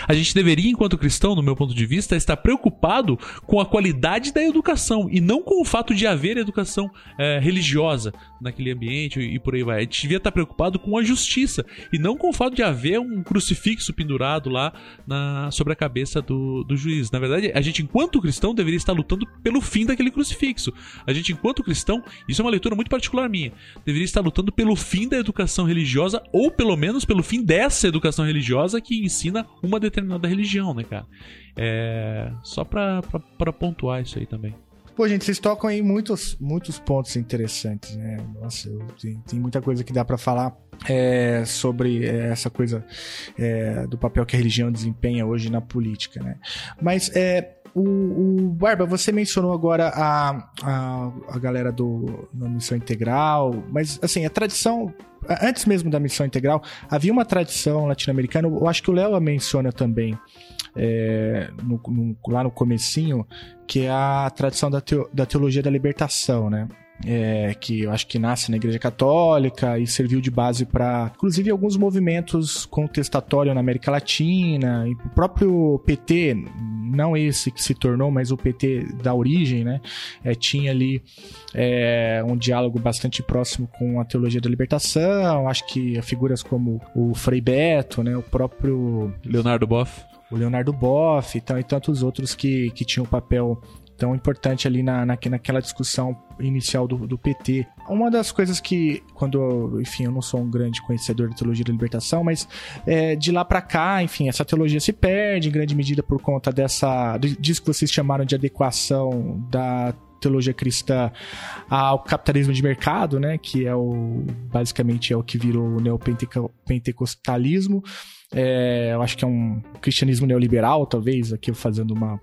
A gente deveria, enquanto cristão, no meu ponto de vista, estar preocupado com a qualidade da educação e não com o fato de haver educação é, religiosa naquele ambiente e por aí vai. A gente devia estar preocupado com a justiça e não com o fato de haver um crucifixo pendurado lá na, sobre a cabeça do, do juiz. Na verdade, a gente, enquanto cristão, deveria estar lutando pelo fim daquele crucifixo. A gente, enquanto cristão, isso é uma leitura muito particular minha, deveria estar lutando pelo fim da educação religiosa ou pelo menos pelo fim dessa educação religiosa que ensina uma determinada religião, né, cara? É, só pra, pra, pra pontuar isso aí também. Pô, gente, vocês tocam em muitos, muitos pontos interessantes, né? Nossa, eu, tem, tem muita coisa que dá para falar é, sobre é, essa coisa é, do papel que a religião desempenha hoje na política, né? Mas é, o, o Barba, você mencionou agora a, a, a galera do na Missão Integral, mas assim, a tradição antes mesmo da missão integral, havia uma tradição latino-americana, eu acho que o Léo menciona também, é, no, no, lá no comecinho, que é a tradição da, teo, da teologia da libertação, né? É, que eu acho que nasce na Igreja Católica e serviu de base para, inclusive, alguns movimentos contestatórios na América Latina, e o próprio PT, não esse que se tornou, mas o PT da origem, né, é, tinha ali é, um diálogo bastante próximo com a teologia da libertação. Acho que figuras como o Frei Beto, né, o próprio Leonardo Boff o Leonardo Boff e, e tantos outros que, que tinham um papel tão importante ali na, na, naquela discussão inicial do, do PT. Uma das coisas que, quando, enfim, eu não sou um grande conhecedor da teologia da libertação, mas é, de lá para cá, enfim, essa teologia se perde em grande medida por conta dessa, disso que vocês chamaram de adequação da teologia cristã ao capitalismo de mercado, né, que é o basicamente é o que virou o neopentecostalismo. É, eu acho que é um cristianismo neoliberal, talvez, aqui fazendo uma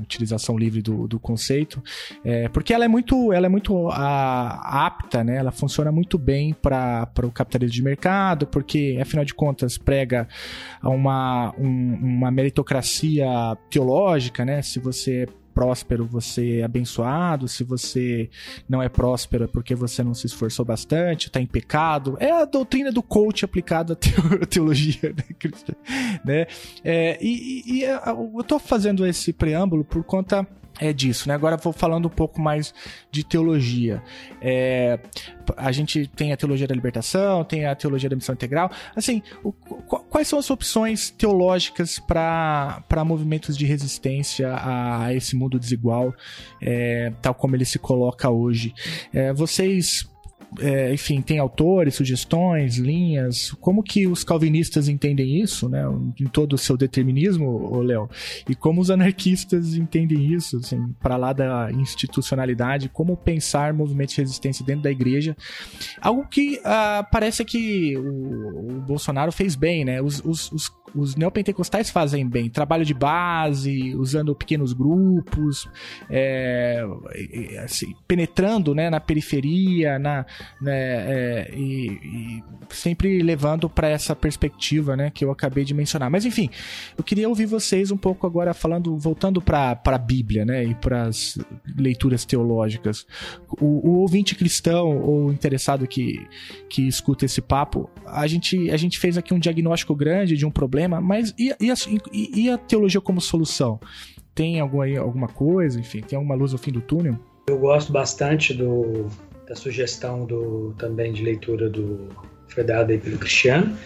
utilização livre do, do conceito, é, porque ela é muito, ela é muito a, apta, né? Ela funciona muito bem para o capitalismo de mercado, porque afinal de contas prega uma, um, uma meritocracia teológica, né? Se você próspero, você é abençoado. Se você não é próspero, é porque você não se esforçou bastante, está em pecado. É a doutrina do coach aplicada à teologia né, cristã. Né? É, e, e, eu estou fazendo esse preâmbulo por conta é disso, né? Agora vou falando um pouco mais de teologia. É, a gente tem a teologia da libertação, tem a teologia da missão integral. Assim, o, quais são as opções teológicas para movimentos de resistência a esse mundo desigual, é, tal como ele se coloca hoje? É, vocês é, enfim, tem autores, sugestões, linhas. Como que os calvinistas entendem isso, né? Em todo o seu determinismo, Léo? E como os anarquistas entendem isso, assim, para lá da institucionalidade, como pensar movimentos de resistência dentro da igreja. Algo que ah, parece que o, o, Bolsonaro fez bem, né? Os, os, os os neopentecostais fazem bem. Trabalho de base, usando pequenos grupos, é, assim, penetrando né, na periferia, na, né, é, e, e, sempre levando para essa perspectiva né, que eu acabei de mencionar. Mas enfim, eu queria ouvir vocês um pouco agora falando, voltando para a Bíblia né, e para as leituras teológicas. O, o, ouvinte cristão ou interessado que, que escuta esse papo, a gente, a gente fez aqui um diagnóstico grande de um problema mas e, e, a, e, e a teologia como solução? Tem alguma, alguma coisa, enfim, tem alguma luz ao fim do túnel? Eu gosto bastante do, da sugestão do, também de leitura do foi dada aí pelo Cristiano.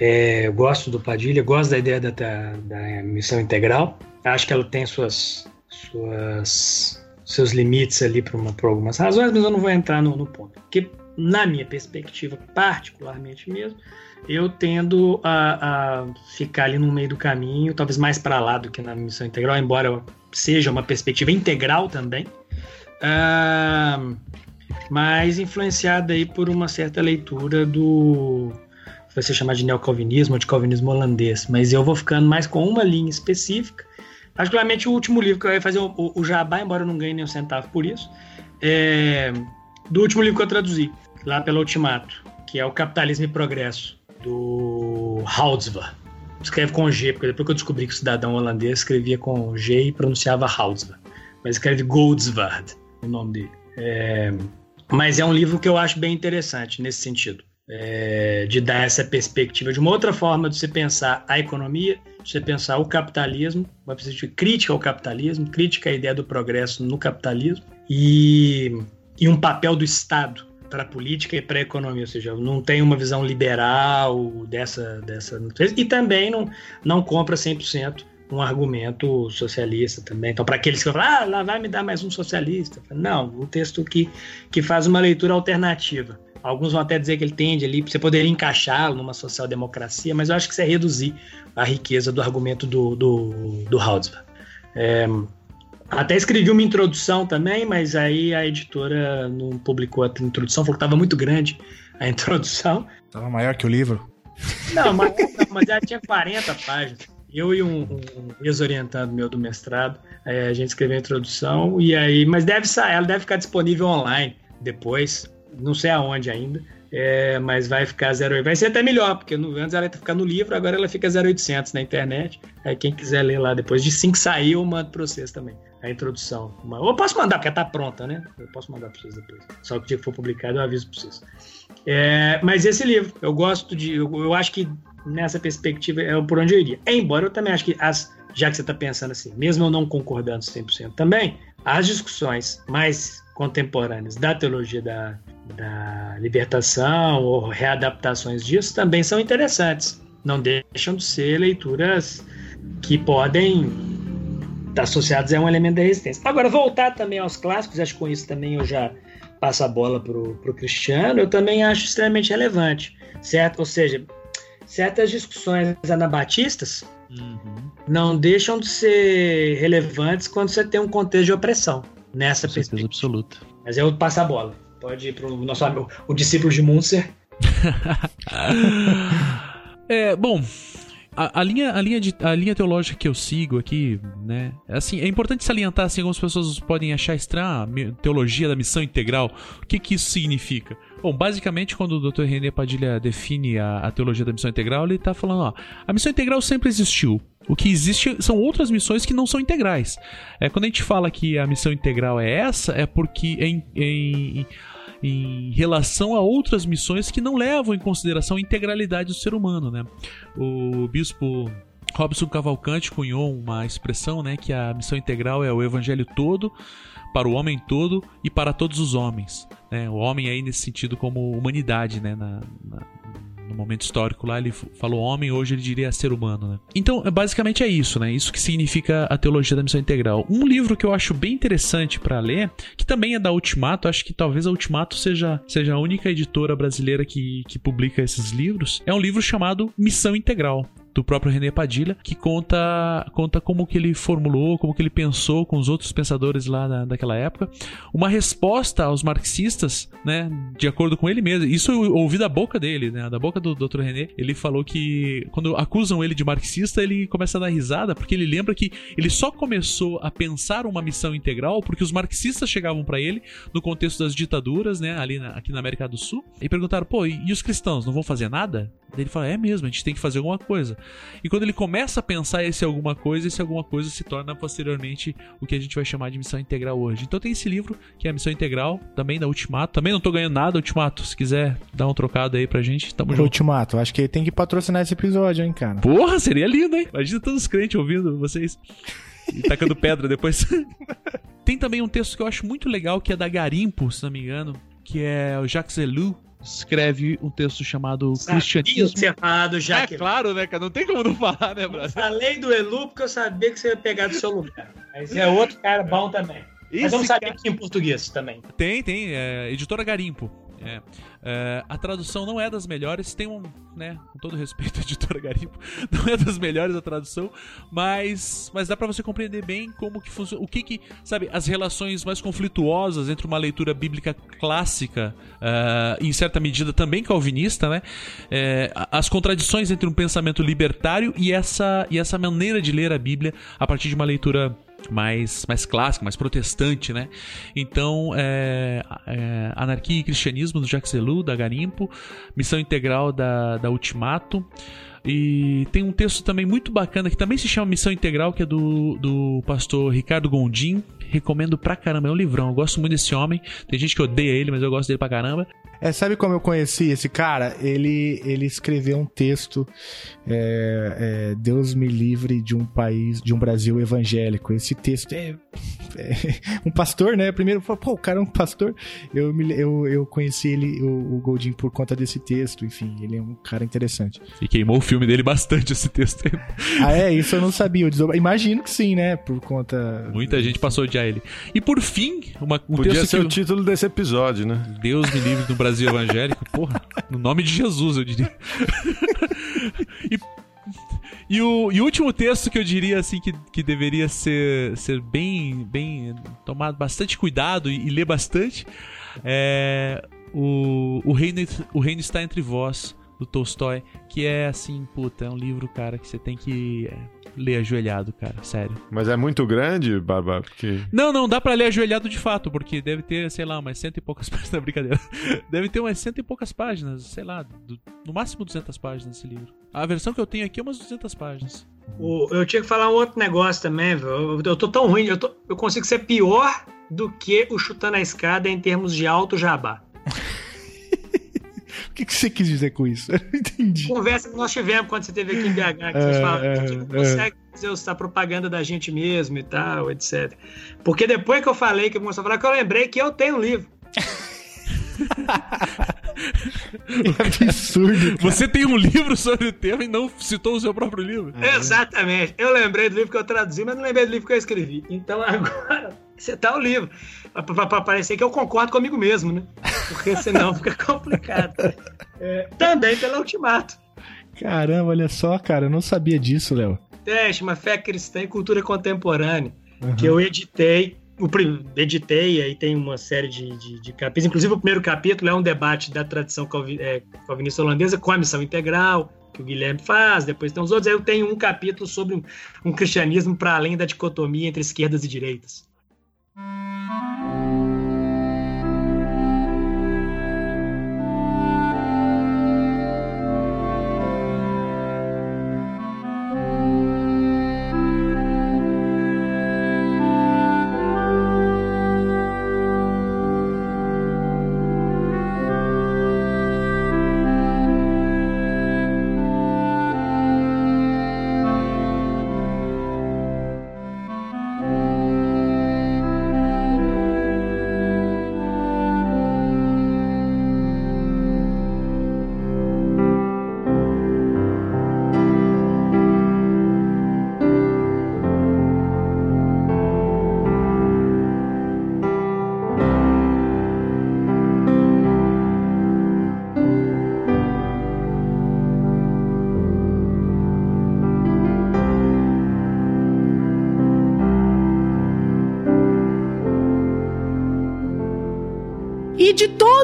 É, gosto do Padilha, gosto da ideia da, da, da, missão integral. Acho que ela tem suas, suas seus limites ali por, uma, por algumas razões, mas eu não vou entrar no, no ponto. Porque, na minha perspectiva, particularmente mesmo, eu tendo a, a, ficar ali no meio do caminho, talvez mais para lá do que na missão integral, embora seja uma perspectiva integral também, uh, mas influenciada aí por uma certa leitura do vai ser chamado de neocalvinismo ou de calvinismo holandês, mas eu vou ficando mais com uma linha específica. Particularmente o último livro que eu ia fazer o, o Jabá, embora eu não ganhe nem um centavo por isso, é do último livro que eu traduzi, lá pelo Ultimato, que é o Capitalismo e Progresso, do Houdsva. Escreve com G, porque depois que eu descobri que o cidadão holandês escrevia com G e pronunciava Houdsva. Mas escreve Goldsvard, o nome dele. É, mas é um livro que eu acho bem interessante nesse sentido. É, de dar essa perspectiva de uma outra forma de você pensar a economia, de você pensar o capitalismo, uma perspectiva crítica ao capitalismo, crítica à ideia do progresso no capitalismo e, e um papel do Estado para a política e para a economia, ou seja, não tem uma visão liberal dessa, dessa e também não, não compra 100% um argumento socialista também. Então, para aqueles que falam, ah, lá vai me dar mais um socialista. Não, um texto que, que faz uma leitura alternativa. Alguns vão até dizer que ele tende ali, você poderia encaixá-lo numa social-democracia, mas eu acho que isso é reduzir a riqueza do argumento do, do, do Haussmann. É, até escrevi uma introdução também, mas aí a editora não publicou a introdução, falou que estava muito grande a introdução. Estava maior que o livro? Não, mas, não, mas já tinha 40 páginas. Eu e um, um ex-orientando meu do mestrado, a gente escreveu a introdução e aí, mas deve sair, ela deve ficar disponível online depois, não sei aonde ainda. É, mas vai ficar 0,800. Vai ser até melhor, porque no, antes ela ia ficar no livro, agora ela fica 0,800 na internet. Aí quem quiser ler lá depois, de 5 sair, eu mando para vocês também. A introdução. Ou eu posso mandar, porque tá pronta, né? Eu posso mandar para vocês depois. Só que o dia que for publicado eu aviso para vocês. É, mas esse livro, eu gosto de. Eu, eu, acho que nessa perspectiva é por onde eu iria. Embora eu também acho que, as, já que você está pensando assim, mesmo eu não concordando 100% também, as discussões mais contemporâneas da teologia da, da libertação ou readaptações disso também são interessantes. Não deixam de ser leituras que podem estar associadas a um elemento da resistência. Agora, voltar também aos clássicos, acho que com isso também eu já passo a bola para o Cristiano, eu também acho extremamente relevante, certo? Ou seja, certas discussões anabatistas uhum. não deixam de ser relevantes quando você tem um contexto de opressão nessa Com perspectiva. absoluta. Mas eu passo a bola. Pode ir para o nosso amigo, o discípulo de Munzer. é, bom, a, a, linha, a, linha de, a linha teológica que eu sigo aqui, né? Assim, é importante salientar, assim, algumas pessoas podem achar estranha a teologia da missão integral. O que, que isso significa? Bom, basicamente, quando o Dr. René Padilha define a, a teologia da missão integral, ele está falando, ó, a missão integral sempre existiu. O que existe são outras missões que não são integrais. É, quando a gente fala que a missão integral é essa, é porque em, em, em relação a outras missões que não levam em consideração a integralidade do ser humano. Né? O bispo Robson Cavalcante cunhou uma expressão né, que a missão integral é o evangelho todo, para o homem todo e para todos os homens. Né? O homem aí nesse sentido como humanidade, né? na, na no momento histórico lá, ele falou homem, hoje ele diria ser humano, né? Então, é, basicamente é isso, né? Isso que significa a teologia da missão integral. Um livro que eu acho bem interessante para ler, que também é da Ultimato, acho que talvez a Ultimato seja, seja a única editora brasileira que, que publica esses livros, é um livro chamado Missão Integral do próprio René Padilha, que conta, conta como que ele formulou, como que ele pensou com os outros pensadores lá na, daquela época, uma resposta aos marxistas, né, de acordo com ele mesmo. Isso eu ouvi da boca dele, né, da boca do Dr. René. Ele falou que quando acusam ele de marxista, ele começa a dar risada, porque ele lembra que ele só começou a pensar uma missão integral porque os marxistas chegavam para ele no contexto das ditaduras, né, ali na, aqui na América do Sul, e perguntaram: "Pô, e, e os cristãos não vão fazer nada?" Daí ele fala: "É mesmo, a gente tem que fazer alguma coisa." E quando ele começa a pensar esse alguma coisa, esse alguma coisa se torna posteriormente o que a gente vai chamar de missão integral hoje. Então tem esse livro, que é a missão integral, também da Ultimato. Também não tô ganhando nada, Ultimato. Se quiser dar um trocado aí pra gente, tamo junto. Ultimato, acho que tem que patrocinar esse episódio, hein, cara. Porra, seria lindo, hein? Imagina todos os crentes ouvindo vocês. E tacando pedra depois. tem também um texto que eu acho muito legal, que é da Garimpo, se não me engano, que é o Jacques Ellul, escreve um texto chamado sabia Cristianismo. Tinha falado já é que... claro, né, cara? Não tem como não falar, né, Brasil? Falei do Elu porque eu sabia que você ia pegar do seu lugar. Mas é outro cara bom também. Esse Mas eu não sabia cara... que tinha em português também. Tem, tem. É, editora Garimpo. É. É, a tradução não é das melhores, tem um, né, com todo respeito editora Garimpo, não é das melhores a tradução, mas, mas dá para você compreender bem como que funciona, o que que, sabe, as relações mais conflituosas entre uma leitura bíblica clássica, uh, em certa medida também calvinista, né, é, as contradições entre um pensamento libertário e essa, e essa maneira de ler a Bíblia a partir de uma leitura mais, mais clássica, mais protestante, né? Então, é, é, Anarquia e Cristianismo do Jacques Ellul, da Garimpo, Missão Integral da, da Ultimato. E tem um texto também muito bacana que também se chama Missão Integral, que é do, do pastor Ricardo Gondim. Recomendo pra caramba, é um livrão. Eu gosto muito desse homem. Tem gente que odeia ele, mas eu gosto dele pra caramba. É, sabe como eu conheci esse cara? Ele, ele escreveu um texto, é, é, Deus me livre de um país, de um Brasil evangélico. Esse texto é, é um pastor, né? Primeiro, pô, o cara é um pastor. Eu, me, eu, eu conheci ele, o, o Goldin, por conta desse texto. Enfim, ele é um cara interessante. E queimou o filme dele bastante esse texto. ah, é? Isso eu não sabia. Eu imagino que sim, né? Por conta. Muita gente passou a odiar ele. E por fim, uma, um Podia texto ser que... o título desse episódio, né? Deus me livre do Brasil evangélico, porra, no nome de Jesus, eu diria. e, e, o, e o último texto que eu diria assim que, que deveria ser, ser bem, bem tomado bastante cuidado e, e ler bastante é o, o, reino, o reino está entre vós do Tolstói, que é assim, puta, é um livro, cara, que você tem que é, ler ajoelhado, cara, sério. Mas é muito grande, Barba, porque... Não, não, dá pra ler ajoelhado de fato, porque deve ter, sei lá, umas cento e poucas páginas, brincadeira. Deve ter umas cento e poucas páginas, sei lá, do- no máximo 200 páginas esse livro. A versão que eu tenho aqui é umas 200 páginas. O- eu tinha que falar um outro negócio também, velho. Eu, eu tô tão ruim, eu, tô- eu consigo ser pior do que o chutando a escada em termos de alto jabá. O que, que você quis dizer com isso? Eu não entendi. Conversa que nós tivemos quando você esteve aqui em BH, que É, você fala, é, a gente não é. consegue fazer essa propaganda da gente mesmo e tal, etc. Porque depois que eu falei, que começou a falar, que eu lembrei que eu tenho um livro. Absurdo. Você tem um livro sobre o tema e não citou o seu próprio livro? Exatamente. Eu lembrei do livro que eu traduzi, mas não lembrei do livro que eu escrevi. Então agora você tá o livro. Pra parecer que eu concordo comigo mesmo, né? Porque senão fica complicado. É, também pelo ultimato. Caramba, olha só, cara, eu não sabia disso, Léo. Teste, uma fé cristã e cultura contemporânea. Uhum. Que eu editei. O, editei, aí tem uma série de, de, de capítulos. Inclusive, o primeiro capítulo é um debate da tradição calvi- é, calvinista holandesa com a missão integral, que o Guilherme faz. Depois tem os outros. Aí eu tenho um capítulo sobre um, um cristianismo para além da dicotomia entre esquerdas e direitas.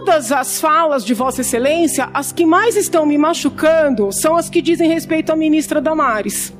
Todas as falas de Vossa Excelência, as que mais estão me machucando são as que dizem respeito à ministra Damares.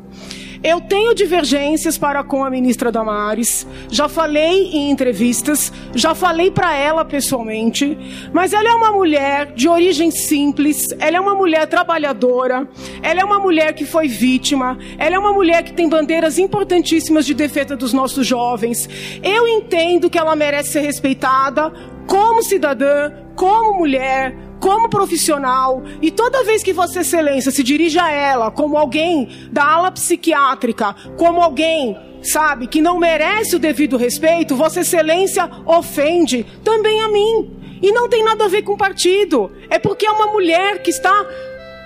Eu tenho divergências para com a ministra Damares, já falei em entrevistas, já falei para ela pessoalmente, mas ela é uma mulher de origem simples, ela é uma mulher trabalhadora, ela é uma mulher que foi vítima, ela é uma mulher que tem bandeiras importantíssimas de defesa dos nossos jovens. Eu entendo que ela merece ser respeitada como cidadã, como mulher, como profissional, e toda vez que Vossa Excelência se dirige a ela como alguém da ala psiquiátrica, como alguém, sabe, que não merece o devido respeito, Vossa Excelência ofende também a mim. E não tem nada a ver com partido. É porque é uma mulher que está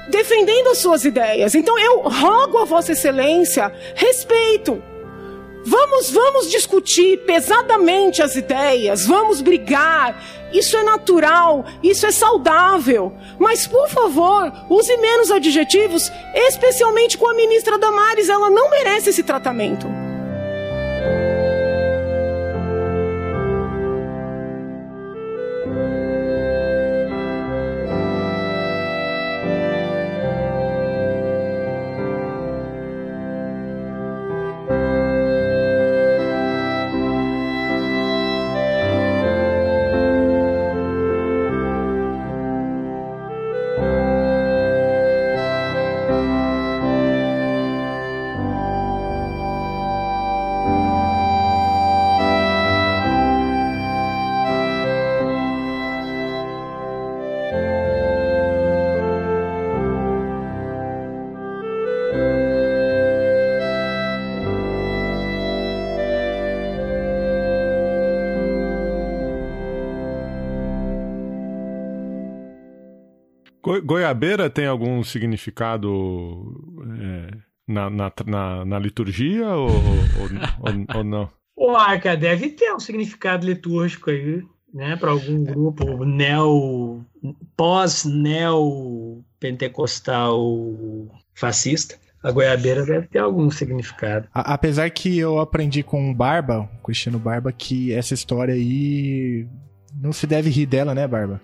defendendo as suas ideias. Então eu rogo a Vossa Excelência respeito. Vamos, vamos discutir pesadamente as ideias, vamos brigar. Isso é natural, isso é saudável. Mas, por favor, use menos adjetivos, especialmente com a ministra Damares. Ela não merece esse tratamento. Goiabeira tem algum significado é, na, na, na, na liturgia ou, ou, ou- ou não? O Arca deve ter um significado litúrgico aí, né, para algum grupo neo pós-neo pentecostal fascista. A goiabeira deve ter algum significado. A- apesar que eu aprendi com o Barba, o Cristiano Barba, que essa história aí não se deve rir dela, né, Barba?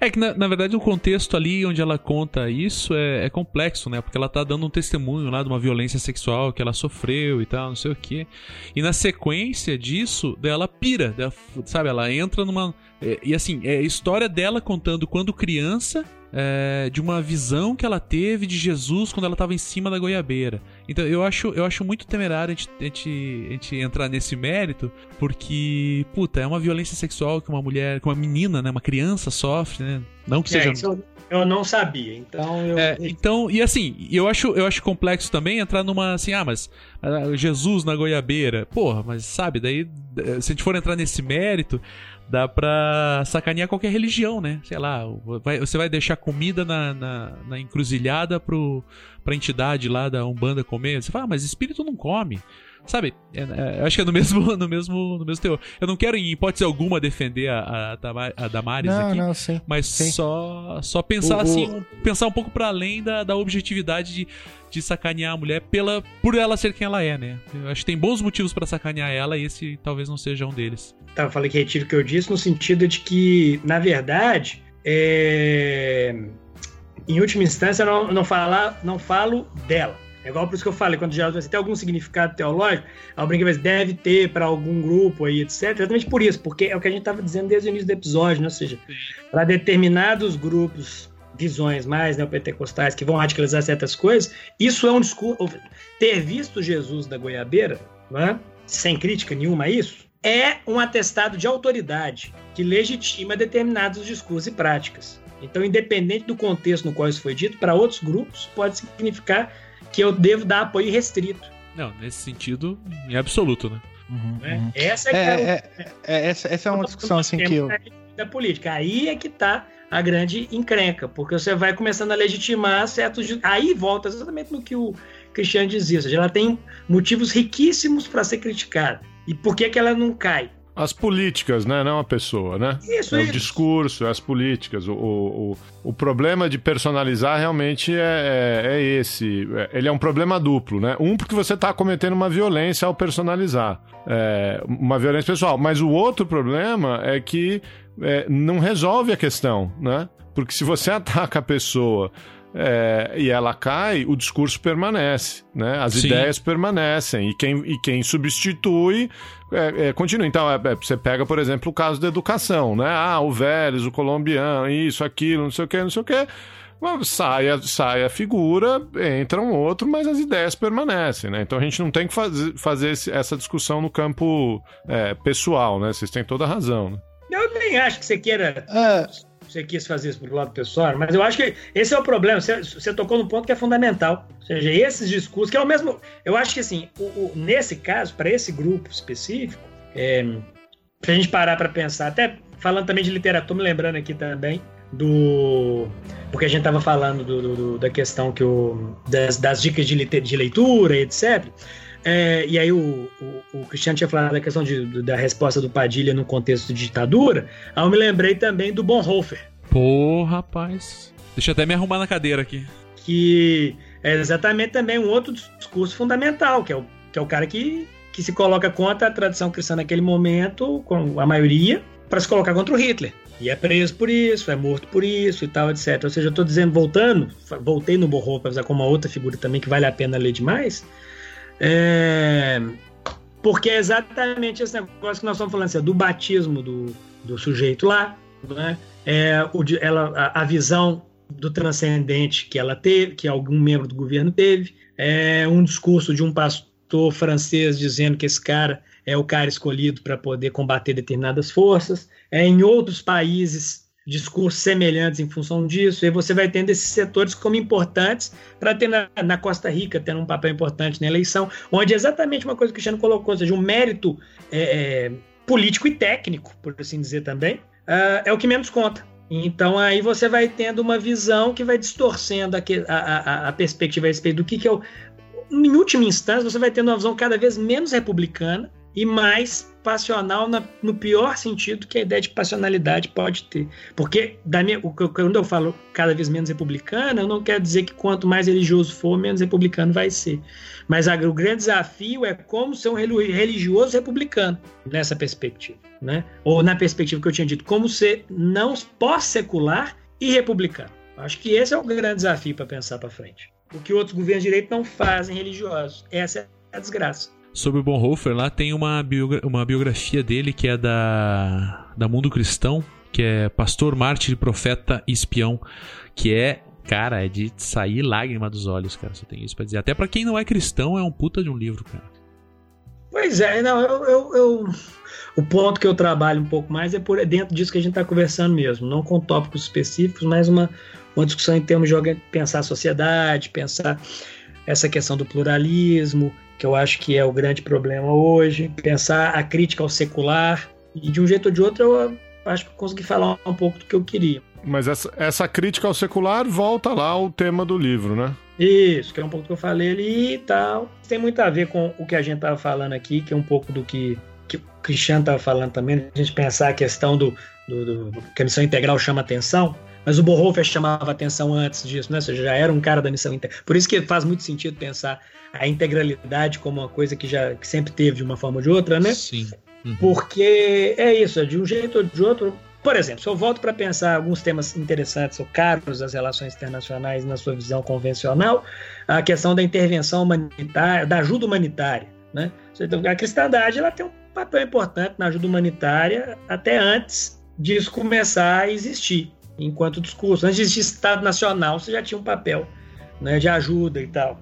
É que, na, na, verdade, o contexto ali onde ela conta isso é, é, complexo, né? Porque ela tá dando um testemunho lá de uma violência sexual que ela sofreu e tal, não sei o quê. E na sequência disso, ela pira, dela, sabe? Ela entra numa. É, e assim, é a história dela contando quando criança é, de uma visão que ela teve de Jesus quando ela estava em cima da goiabeira. Então eu acho, eu acho muito temerário a gente, a, gente, a gente, entrar nesse mérito, porque, puta, é uma violência sexual que uma mulher, que uma menina, né, uma criança sofre, né? Não que é, seja. Eu, eu não sabia, então eu... é, então e assim eu acho eu acho complexo também entrar numa assim ah mas ah, Jesus na goiabeira porra mas sabe daí se a gente for entrar nesse mérito dá pra sacanear qualquer religião, né? Sei lá, vai, você vai deixar comida na, na, na, encruzilhada pro, pra entidade lá da Umbanda comer. Você fala, ah, mas espírito não come. Sabe? É, é, acho que é no mesmo, no mesmo, no mesmo teor. Eu não quero, em hipótese alguma, defender a, a, a Damares não, aqui. Não, sim, mas sim. só só pensar o, assim, o... pensar um pouco para além da, da objetividade de, de sacanear a mulher pela, por ela ser quem ela é, né? Eu acho que tem bons motivos para sacanear ela e esse talvez não seja um deles. Tá, eu falei que retiro o que eu disse no sentido de que, na verdade, é... em última instância, eu não, não, falar, não falo dela é igual por isso que eu falei, quando já tem algum significado teológico, a brinca deve ter para algum grupo aí, etc. Exatamente por isso, porque é o que a gente estava dizendo desde o início do episódio, né? ou seja, para determinados grupos, visões mais neopentecostais que vão radicalizar certas coisas, isso é um discurso. Ter visto Jesus da goiabeira, né? sem crítica nenhuma a isso, é um atestado de autoridade que legitima determinados discursos e práticas. Então, independente do contexto no qual isso foi dito, para outros grupos pode significar que eu devo dar apoio restrito. Não, nesse sentido, em absoluto, né? Uhum, né? uhum. Essa é, é, é, é, essa, essa é uma discussão assim que eu. Da política. Aí é que tá a grande encrenca, porque você vai começando a legitimar certos. Aí volta exatamente no que o Cristiano dizia, ou seja, ela tem motivos riquíssimos para ser criticada. E por que, que ela não cai? As políticas, né? Não a pessoa, né? Isso, é isso. o discurso, é as políticas. O, o, o problema de personalizar realmente é, é, é, esse. Ele é um problema duplo, né? Um, porque você está cometendo uma violência ao personalizar. É, uma violência pessoal. Mas o outro problema é que é, não resolve a questão, né? Porque se você ataca a pessoa é, e ela cai, o discurso permanece, né? As Sim. ideias permanecem e quem, e quem substitui é, é, continua. Então, é, é, você pega, por exemplo, o caso da educação, né? Ah, o Vélez, o colombiano, isso, aquilo, não sei o que, não sei o que. Sai a, sai a figura, entra um outro, mas as ideias permanecem, né? Então a gente não tem que faz, fazer esse, essa discussão no campo é, pessoal, né? Vocês têm toda a razão, né? Eu nem acho que você queira você quis fazer isso pro lado pessoal, mas eu acho que esse é o problema. Você, você, tocou no ponto que é fundamental. Ou seja, esses discursos, que é o mesmo. Eu acho que, assim, o, o, nesse caso, para esse grupo específico, é, pra gente parar para pensar, até falando também de literatura, me lembrando aqui também do. Porque a gente estava falando do, do, da questão que o, das, das dicas de, de leitura, etc. É, e aí o, o, o, Cristiano tinha falado da questão de, da resposta do Padilha no contexto de ditadura. Aí eu me lembrei também do Bonhoeffer. Pô, rapaz. Deixa eu até me arrumar na cadeira aqui. Que é exatamente também um outro discurso fundamental, que é o, que é o cara que, que se coloca contra a tradição cristã naquele momento, com a maioria, para se colocar contra o Hitler. E é preso por isso, é morto por isso e tal, etc. Ou seja, eu estou dizendo, voltando, voltei no Bonhoeffer com uma outra figura também que vale a pena ler demais, é, porque é exatamente esse negócio que nós estamos falando, assim, do batismo do, do sujeito lá, né? é, o, ela, a, a, visão do transcendente que ela teve, que algum membro do governo teve, é um discurso de um pastor francês dizendo que esse cara é o cara escolhido para poder combater determinadas forças. É, em outros países, discursos semelhantes em função disso, e você vai tendo esses setores como importantes para ter na, na, Costa Rica, tendo um papel importante na eleição, onde é exatamente uma coisa que o Cristiano colocou, ou seja, um mérito é, é, político e técnico, por assim dizer também, uh, é o que menos conta. Então aí você vai tendo uma visão que vai distorcendo a, a, a perspectiva a respeito do que, que é o. Em última instância, você vai tendo uma visão cada vez menos republicana e mais passional na, no pior sentido que a ideia de passionalidade pode ter. Porque da minha, quando eu falo cada vez menos republicana, eu não quero dizer que quanto mais religioso for, menos republicano vai ser. Mas a, o grande desafio é como ser um religioso republicano nessa perspectiva. Né? Ou na perspectiva que eu tinha dito, como ser não pós-secular e republicano. Acho que esse é o grande desafio para pensar para frente. O que outros governos de direito não fazem religiosos. Essa é a desgraça. Sobre o Bonhoeffer, lá tem uma, biogra uma biografia dele que é da, da Mundo Cristão, que é Pastor, Mártir, Profeta e Espião, que é, cara, é de sair lágrima dos olhos, cara, só tem isso pra dizer. Até para quem não é cristão, é um puta de um livro, cara. Pois é, não, eu, eu, eu, o ponto que eu trabalho um pouco mais é por é dentro disso que a gente está conversando mesmo, não com tópicos específicos, mas uma, uma discussão em termos de pensar a sociedade, pensar essa questão do pluralismo, que eu acho que é o grande problema hoje, pensar a crítica ao secular, e de um jeito ou de outro eu acho que consegui falar um pouco do que eu queria. Mas essa, essa crítica ao secular volta lá ao tema do livro, né? Isso, que é um pouco do que eu falei ali e tal. Tem muito a ver com o que a gente estava falando aqui, que é um pouco do que, que o Cristiano estava falando também, a gente pensar a questão do, do, do, que a missão integral chama atenção. Mas o Bonhoeffer chamava atenção antes disso, né? Ou seja, já era um cara da missão integral. Por isso que faz muito sentido pensar a integralidade como uma coisa que já que sempre teve de uma forma ou de outra, né? Sim. Uhum. Porque é isso, de um jeito ou de outro. Por exemplo, se eu volto para pensar alguns temas interessantes ou caros das relações internacionais na sua visão convencional, a questão da intervenção humanitária, da ajuda humanitária, né? A cristandade ela tem um papel importante na ajuda humanitária até antes disso começar a existir enquanto discurso. Antes de existir Estado Nacional, você já tinha um papel né, de ajuda e tal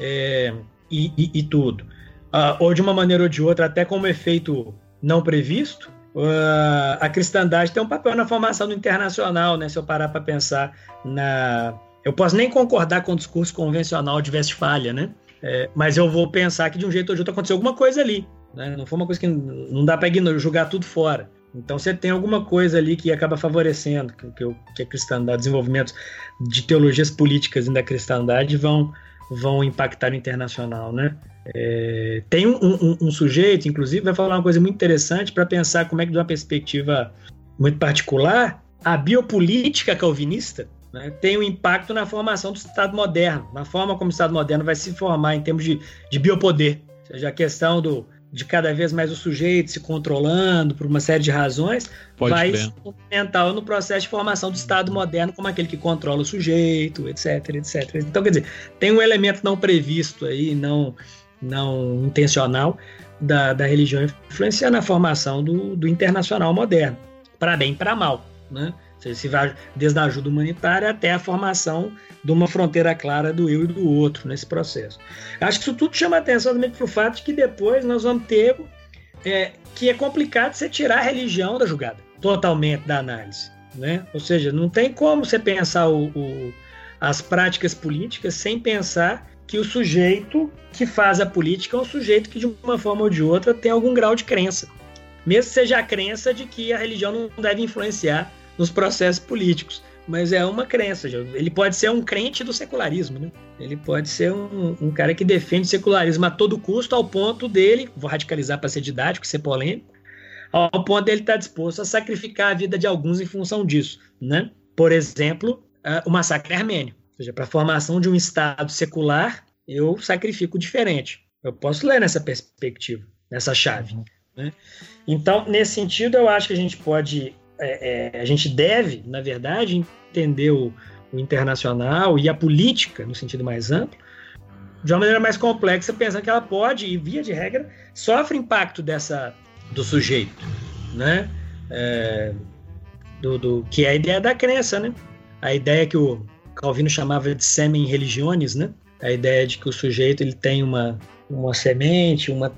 é, e, e, e, tudo. Uh, ou de uma maneira ou de outra, até como efeito não previsto, uh, a cristandade tem um papel na formação do internacional, né? Se eu parar para pensar na. Eu posso nem concordar com o discurso convencional de Westfália, né? É, mas eu vou pensar que de um jeito ou de outro aconteceu alguma coisa ali. Né? Não foi uma coisa que não dá para jogar tudo fora. Então você tem alguma coisa ali que acaba favorecendo que, que, que a cristandade, desenvolvimentos de teologias políticas da cristandade vão, vão impactar o internacional, né? É, tem um, um, um, sujeito, inclusive, vai falar uma coisa muito interessante para pensar como é que, de uma perspectiva muito particular, a biopolítica calvinista né, tem um impacto na formação do Estado moderno, na forma como o Estado moderno vai se formar em termos de, de biopoder. Ou seja, a questão do, de cada vez mais o sujeito se controlando por uma série de razões, Pode vai ser fundamental no processo de formação do Estado moderno como aquele que controla o sujeito, etc, etc. Então, quer dizer, tem um elemento não previsto aí, não, não intencional, da, da religião influenciando a formação do, do internacional moderno, para bem e para mal, né? Se vai desde a ajuda humanitária até a formação de uma fronteira clara do eu e do outro nesse processo. Acho que isso tudo chama atenção também para o fato de que depois nós vamos ter é, que é complicado você tirar a religião da jogada, totalmente da análise. Né? Ou seja, não tem como você pensar o, o, as práticas políticas sem pensar que o sujeito que faz a política é um sujeito que, de uma forma ou de outra, tem algum grau de crença. Mesmo que seja a crença de que a religião não deve influenciar nos processos políticos. Mas é uma crença. Ele pode ser um crente do secularismo, né? Ele pode ser um, um cara que defende o secularismo a todo custo, ao ponto dele, vou radicalizar para ser didático, ser polêmico, ao ponto dele estar tá disposto a sacrificar a vida de alguns em função disso, né? Por exemplo, o massacre armênio. Ou seja, para a formação de um Estado secular, eu sacrifico diferente. Eu posso ler nessa perspectiva, nessa chave. Né? Então, nesse sentido, eu acho que a gente pode é, é, a gente deve, na verdade, entender o, o, internacional e a política, no sentido mais amplo, de uma maneira mais complexa, pensando que ela pode, e via de regra, sofre impacto dessa do sujeito, né? É, do, do, que é a ideia da crença, né? A ideia que o Calvino chamava de semen religiones, né? A ideia de que o sujeito ele tem uma, uma semente, uma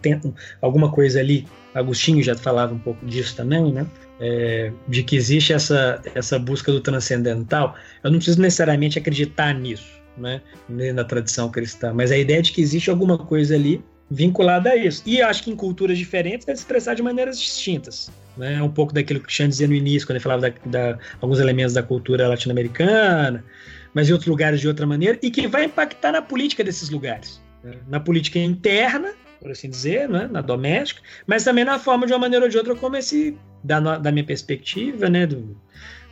alguma coisa ali. Agostinho já falava um pouco disso também, né? é, de que existe essa, essa busca do transcendental, eu não preciso necessariamente acreditar nisso, né, na tradição cristã, mas a ideia de que existe alguma coisa ali vinculada a isso. E acho que em culturas diferentes deve se expressar de maneiras distintas. Né? Um pouco daquilo que o Cristiano dizia no início, quando ele falava da alguns elementos da cultura latino-americana, mas em outros lugares de outra maneira, e que vai impactar na política desses lugares. Né? Na política interna por assim dizer, né, na doméstica, mas também na forma, de uma maneira ou de outra, como esse, da, da minha perspectiva, né, do,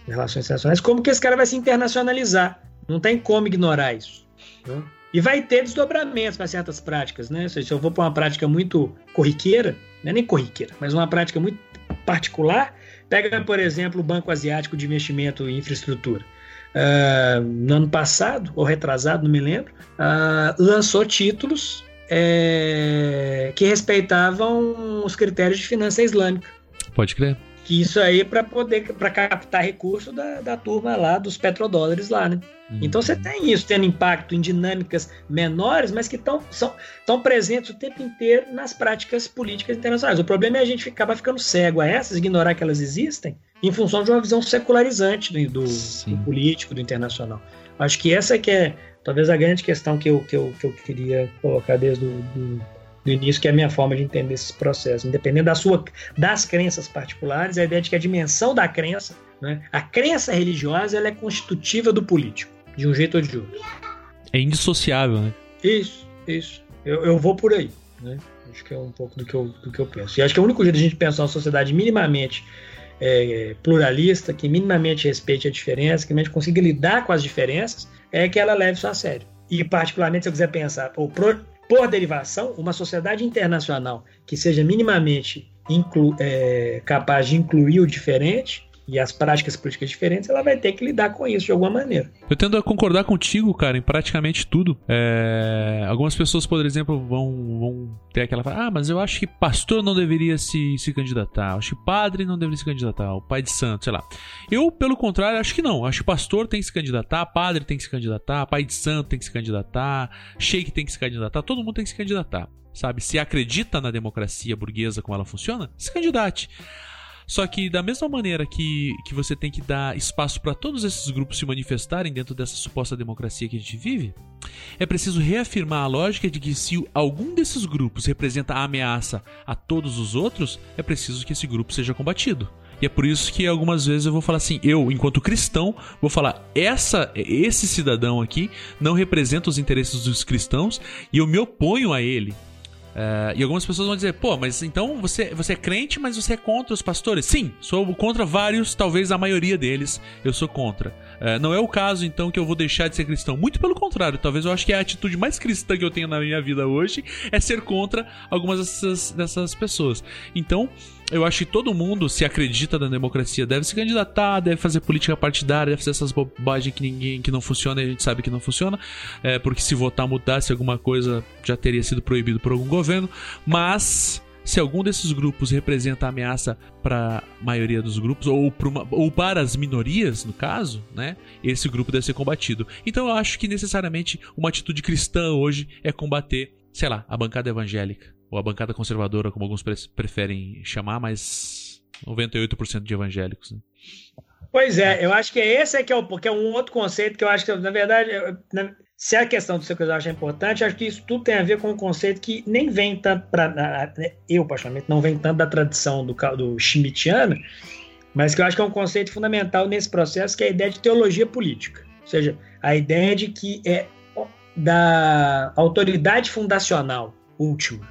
relações internacionais, como que esse cara vai se internacionalizar. Não tem como ignorar isso. Né? E vai ter desdobramentos para certas práticas, né? Se eu vou para uma prática muito corriqueira, não é nem corriqueira, mas uma prática muito particular, pega, por exemplo, o Banco Asiático de Investimento em Infraestrutura. Uh, no ano passado, ou retrasado, não me lembro, uh, lançou títulos é, que respeitavam os critérios de finança islâmica. Pode crer. Que isso aí para poder para captar recurso da, da turma lá dos petrodólares lá, né? Uhum. Então você tem isso tendo impacto em dinâmicas menores, mas que tão, são, estão presentes o tempo inteiro nas práticas políticas internacionais. O problema é a gente acabar ficando cego a essas, ignorar que elas existem, em função de uma visão secularizante do, do, do político, do internacional. Acho que essa é que é talvez a grande questão que eu, que eu, que eu queria colocar desde o do, do início, que é a minha forma de entender esses processos. Independente da sua, das crenças particulares, a ideia de que a dimensão da crença, né, a crença religiosa, ela é constitutiva do político, de um jeito ou de outro. É indissociável, né? Isso, isso. Eu, eu vou por aí, né? Acho que é um pouco do que, eu, do que eu penso. E acho que é o único jeito de a gente pensar uma sociedade minimamente é, pluralista, que minimamente respeite a diferença, que minimamente consiga lidar com as diferenças, é que ela leve isso a sério. E, particularmente, se eu quiser pensar, por, por derivação, uma sociedade internacional que seja minimamente inclu, é, capaz de incluir o diferente e as práticas políticas diferentes, ela vai ter que lidar com isso de alguma maneira. Eu tendo a concordar contigo, cara, em praticamente tudo. É... Algumas pessoas, por exemplo, vão, vão ter aquela fala, ah, mas eu acho que pastor não deveria se, se candidatar, acho que padre não deveria se candidatar, o pai de santo, sei lá. Eu, pelo contrário, acho que não. Acho que pastor tem que se candidatar, padre tem que se candidatar, pai de santo tem que se candidatar, sheik tem que se candidatar, todo mundo tem que se candidatar. Sabe, se acredita na democracia burguesa como ela funciona, se candidate. Só que da mesma maneira que, que você tem que dar espaço para todos esses grupos se manifestarem dentro dessa suposta democracia que a gente vive, é preciso reafirmar a lógica de que se algum desses grupos representa a ameaça a todos os outros, é preciso que esse grupo seja combatido. E é por isso que algumas vezes eu vou falar assim, eu, enquanto cristão, vou falar, essa, esse cidadão aqui não representa os interesses dos cristãos e eu me oponho a ele. Uh, e algumas pessoas vão dizer, pô, mas então você, você é crente, mas você é contra os pastores? Sim, sou contra vários, talvez a maioria deles eu sou contra. Uh, não é o caso, então, que eu vou deixar de ser cristão. Muito pelo contrário, talvez eu acho que a atitude mais cristã que eu tenho na minha vida hoje é ser contra algumas dessas, dessas pessoas. Então, eu acho que todo mundo, se acredita na democracia, deve se candidatar, deve fazer política partidária, deve fazer essas bobagens que ninguém que não funciona e a gente sabe que não funciona. É, porque se votar mudasse alguma coisa, já teria sido proibido por algum governo. Mas se algum desses grupos representa ameaça para a maioria dos grupos, ou, uma, ou, para as minorias, no caso, né, esse grupo deve ser combatido. Então eu acho que necessariamente uma atitude cristã hoje é combater, sei lá, a bancada evangélica ou a bancada conservadora, como alguns pre preferem chamar, mas 98% de evangélicos. Né? Pois é, eu acho que esse é que é, o, que é um outro conceito que eu acho que, na verdade, se a questão do seu acha importante, acho que isso tudo tem a ver com um conceito que nem vem tanto para. Eu, particularmente, não vem tanto da tradição do, do Schmittiano, mas que eu acho que é um conceito fundamental nesse processo, que é a ideia de teologia política. Ou seja, a ideia de que é da autoridade fundacional última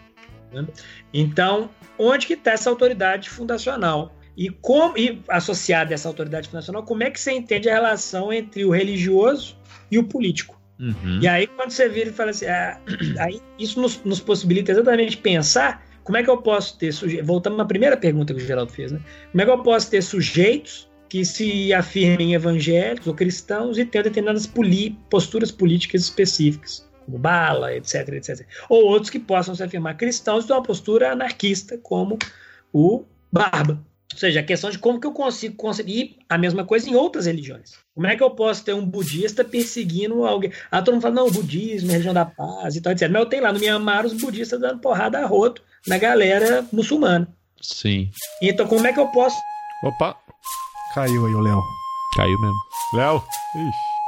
né? Então, onde que está essa autoridade fundacional? E, como, e associada a essa autoridade fundacional, como é que você entende a relação entre o religioso e o político? Uhum. E aí, quando você vira e fala assim, ah, aí isso nos, nos, possibilita exatamente pensar como é que eu posso ter sujeitos. Voltando à primeira pergunta que o Geraldo fez, né? Como é que eu posso ter sujeitos que se afirmem evangélicos ou cristãos e tenham determinadas posturas políticas específicas? como Bala, etc, etc. Ou outros que possam se afirmar cristãos de uma postura anarquista, como o Barba. Ou seja, a questão de como que eu consigo conseguir a mesma coisa em outras religiões. Como é que eu posso ter um budista perseguindo alguém? Ah, todo mundo fala, não, o budismo é religião da paz e tal, etc. Mas eu tenho lá no Mianmar os budistas dando porrada a roto na galera muçulmana. Sim. Então como é que eu posso... Opa! Caiu aí o Léo. Caiu mesmo. Léo?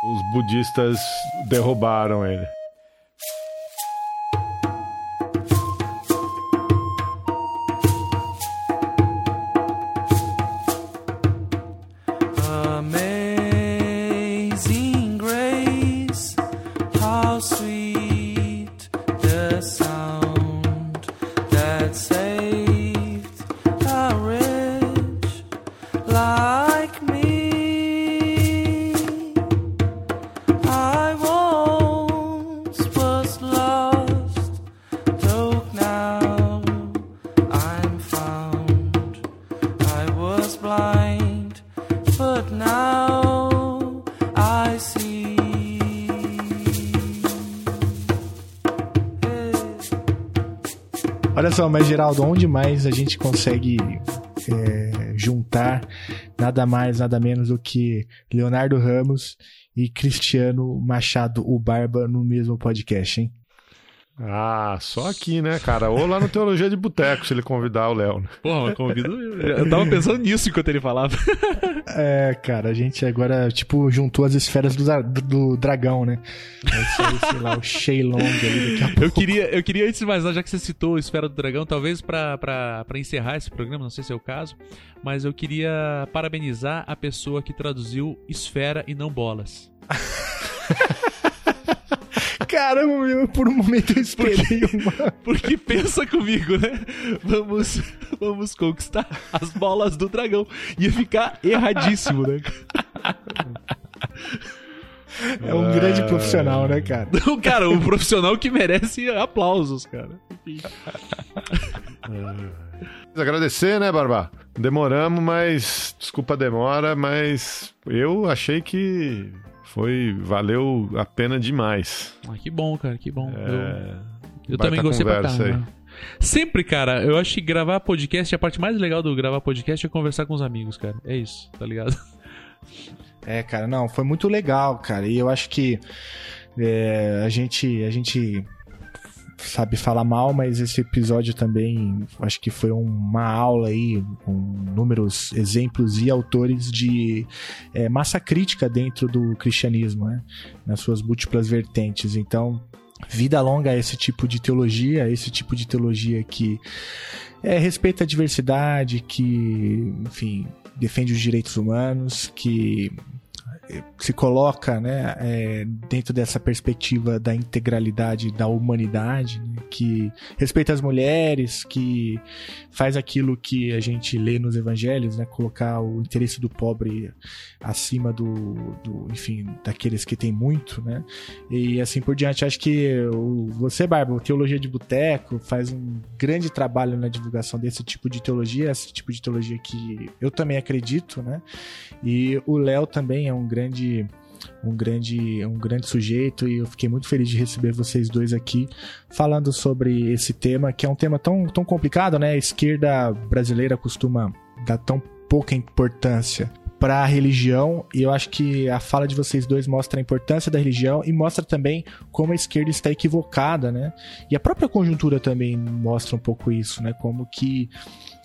Os budistas derrubaram ele. Mas Geraldo, onde mais a gente consegue é, juntar nada mais, nada menos do que Leonardo Ramos e Cristiano Machado, o Barba, no mesmo podcast, hein? Ah, só aqui, né, cara? Ou lá no Teologia de Boteco, se ele convidar o Léo. né? Porra, mas convido. Eu tava pensando nisso enquanto ele falava. É, cara, a gente agora, tipo, juntou as esferas do, do- do dragão, né? Vai ser, sei lá, o Shenlong ali daqui a pouco. Eu queria, eu queria, antes de mais nada, já que você citou Esfera do Dragão, talvez pra, pra, pra encerrar esse programa, não sei se é o caso, mas eu queria parabenizar a pessoa que traduziu Esfera e não Bolas. Caramba, meu, por um momento eu esperei uma... Porque pensa comigo, né? Vamos, vamos conquistar as bolas do dragão. Ia ficar erradíssimo, né? É um grande profissional, né, cara? Não, cara, um profissional que merece aplausos, cara. Enfim. Agradecer, né, Barba? Demoramos, mas. Desculpa a demora, mas eu achei que foi. Valeu a pena demais. Ah, que bom, cara, que bom. É, Eu, eu também gostei pra caramba. Sempre, cara, eu acho que gravar podcast, a parte mais legal do gravar podcast é conversar com os amigos, cara. É isso, tá ligado? É, cara, não, foi muito legal, cara. E eu acho que é, a gente a gente sabe falar mal, mas esse episódio também acho que foi uma aula aí com números, exemplos e autores de é, massa crítica dentro do cristianismo, né? Nas suas múltiplas vertentes. Então, vida longa a esse tipo de teologia, esse tipo de teologia que é, respeita a diversidade, que, enfim, defende os direitos humanos, que se coloca né, é, dentro dessa perspectiva da integralidade da humanidade, né, que respeita as mulheres, que faz aquilo que a gente lê nos evangelhos, né, colocar o interesse do pobre acima do, do enfim, daqueles que têm muito, né, e assim por diante. Acho que o, você, Barba, Teologia de Boteco, faz um grande trabalho na divulgação desse tipo de teologia, esse tipo de teologia que eu também acredito, né? E o Léo também é um grande um grande um grande sujeito e eu fiquei muito feliz de receber vocês dois aqui falando sobre esse tema, que é um tema tão, tão complicado, né? A esquerda brasileira costuma dar tão pouca importância para a religião e eu acho que a fala de vocês dois mostra a importância da religião e mostra também como a esquerda está equivocada, né? E a própria conjuntura também mostra um pouco isso, né? Como que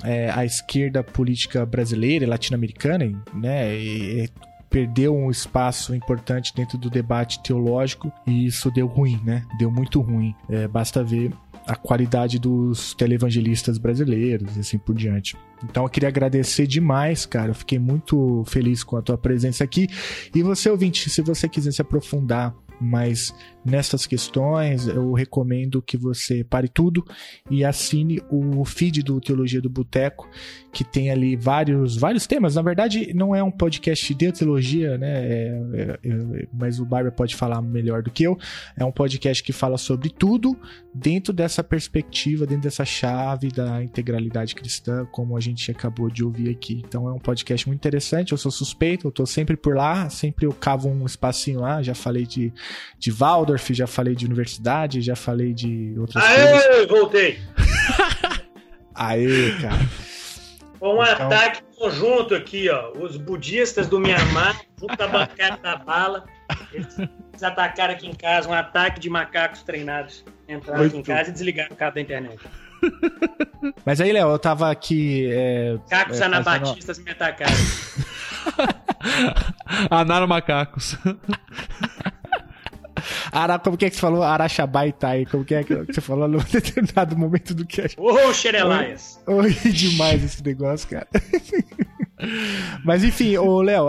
é, a esquerda política brasileira e latino-americana, né? e- e perdeu um espaço importante dentro do debate teológico e isso deu ruim, né? Deu muito ruim. É, basta ver a qualidade dos televangelistas brasileiros e assim por diante. Então eu queria agradecer demais, cara. Eu fiquei muito feliz com a tua presença aqui. E você, ouvinte, se você quiser se aprofundar mais nessas questões, eu recomendo que você pare tudo e assine o feed do Teologia do Boteco, que tem ali vários, vários temas. Na verdade, não é um podcast de teologia, né? É- é- é- mas o Barber pode falar melhor do que eu. É um podcast que fala sobre tudo dentro dessa perspectiva, dentro dessa chave da integralidade cristã, como a gente acabou de ouvir aqui. Então é um podcast muito interessante. Eu sou suspeito, eu tô sempre por lá, sempre eu cavo um espacinho lá. Já falei de, de Waldorf, já falei de universidade, já falei de outras coisas. Aê, voltei. Aê, cara. Foi um Então- ataque conjunto aqui, ó. Os budistas do Mianmar, junto a bancada da bala, eles atacaram aqui em casa, um ataque de macacos treinados. Entraram aqui em Muito. casa e desligaram o cabo da internet. Mas aí, Léo, eu tava aqui. É, Cacos é, anabatistas me atacaram. Anara macacos. Ara, como que é que você falou? Araxabaitai. Como que é que você falou no determinado momento do que Ô, Xerelaias! Oi, demais esse negócio, cara. Mas enfim, ô Léo,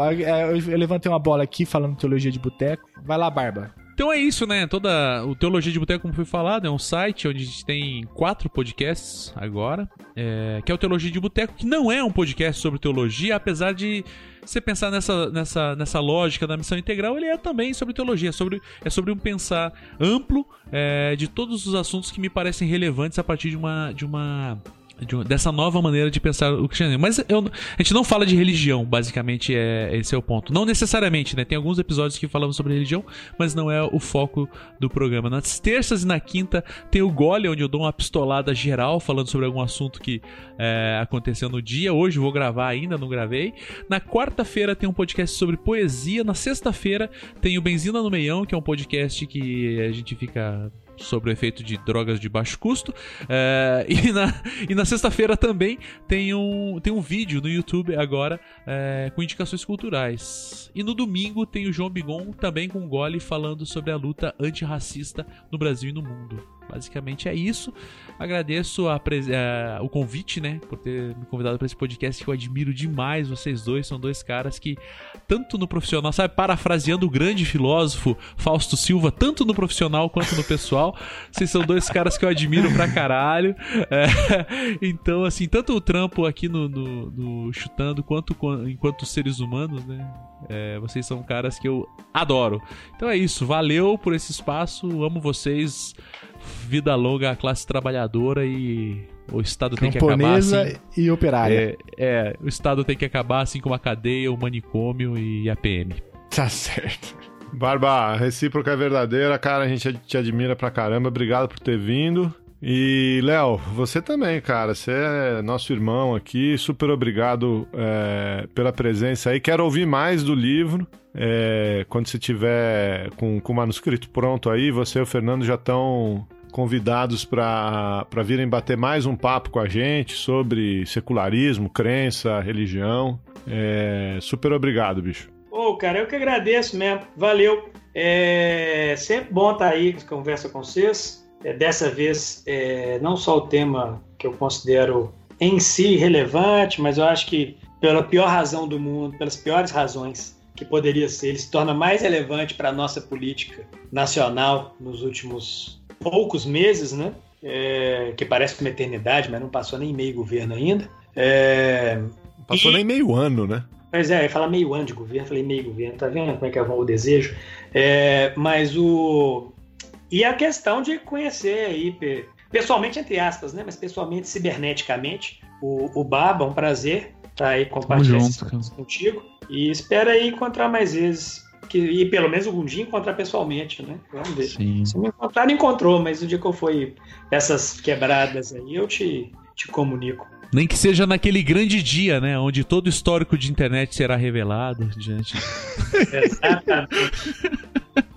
eu levantei uma bola aqui falando teologia de boteco. Vai lá, Barba. Então é isso, né? Toda o Teologia de Boteco, como foi falado, é um site onde a gente tem quatro podcasts agora, é, que é o Teologia de Boteco, que não é um podcast sobre teologia, apesar de você pensar nessa, nessa, nessa lógica da missão integral, ele é também sobre teologia, é sobre, é sobre um pensar amplo é, de todos os assuntos que me parecem relevantes a partir de uma, de uma de dessa nova maneira de pensar o cristianismo. Mas eu- a gente não fala de religião, basicamente, é, esse é o ponto. Não necessariamente, né? Tem alguns episódios que falamos sobre religião, mas não é o foco do programa. Nas terças e na quinta tem o Gole, onde eu dou uma pistolada geral falando sobre algum assunto que é, aconteceu no dia. Hoje vou gravar ainda, não gravei. Na quarta-feira tem um podcast sobre poesia. Na sexta-feira tem o Benzina no Meião, que é um podcast que a gente fica sobre o efeito de drogas de baixo custo. É, e na, e na sexta-feira também tem um, tem um vídeo no YouTube agora é, com indicações culturais. E no domingo tem o João Bigon também com o Gole falando sobre a luta antirracista no Brasil e no mundo. Basicamente é isso. Agradeço a eh, o convite, né, por ter me convidado para esse podcast que eu admiro demais. Vocês dois são dois caras que, tanto no profissional, sabe, parafraseando o grande filósofo Fausto Silva, tanto no profissional quanto no pessoal, vocês são dois caras que eu admiro pra caralho. É, então, assim, tanto o trampo aqui no, no- no Chutando quanto quan- enquanto seres humanos, né, é, vocês são caras que eu adoro. Então é isso, valeu por esse espaço, amo vocês. Vida longa à classe trabalhadora e o Estado tem que acabar Camponesa assim. e operária. É, é, o Estado tem que acabar assim como a cadeia, o manicômio e a PM. Tá certo. Barba, a recíproca é verdadeira, cara. A gente te admira pra caramba. Obrigado por ter vindo. E, Léo, você também, cara. Você é nosso irmão aqui. Super obrigado é, pela presença aí. Quero ouvir mais do livro. É, quando você tiver com, com o manuscrito pronto aí, você e o Fernando já estão convidados para virem bater mais um papo com a gente sobre secularismo, crença, religião. É, super obrigado, bicho. Ô, cara, eu que agradeço mesmo. Valeu. É sempre bom estar aí, conversa com vocês. É, dessa vez, é, não só o tema que eu considero em si relevante, mas eu acho que pela pior razão do mundo, pelas piores razões que poderia ser, ele se torna mais relevante para a nossa política nacional nos últimos poucos meses, né? É, que parece uma eternidade, mas não passou nem meio governo ainda. É, Passou E- nem meio ano, né? Pois é, eu ia falar meio ano de governo, falei meio governo, tá vendo como é que é o desejo? É, mas o. E a questão de conhecer aí, pe- pessoalmente, entre aspas, né? Mas pessoalmente, ciberneticamente, o, o Baba, um prazer estar aí compartilhando junto, momento contigo. E espero aí encontrar mais vezes. Que, e pelo menos algum dia encontrar pessoalmente, né? Vamos ver. Sim. Se me encontrar, não encontrou, mas o dia que eu for essas quebradas aí, eu te, te comunico. Nem que seja naquele grande dia, né? Onde todo o histórico de internet será revelado diante. Exatamente.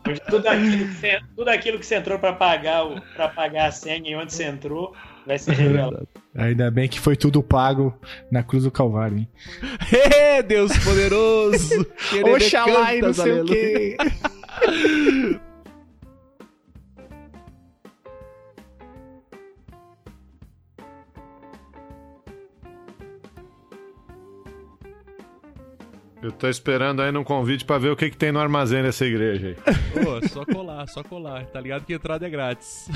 Onde tudo aquilo que você, tudo aquilo que você entrou para pagar, pra pagar a senha e onde você entrou vai ser revelado. Ainda bem que foi tudo pago na cruz do Calvário, hein? Ê, Deus poderoso! Oxalá e não sei o quê. Eu tô esperando aí num convite pra ver o que, que tem no armazém dessa igreja aí. Pô, só colar, só colar. Tá ligado que a entrada é grátis.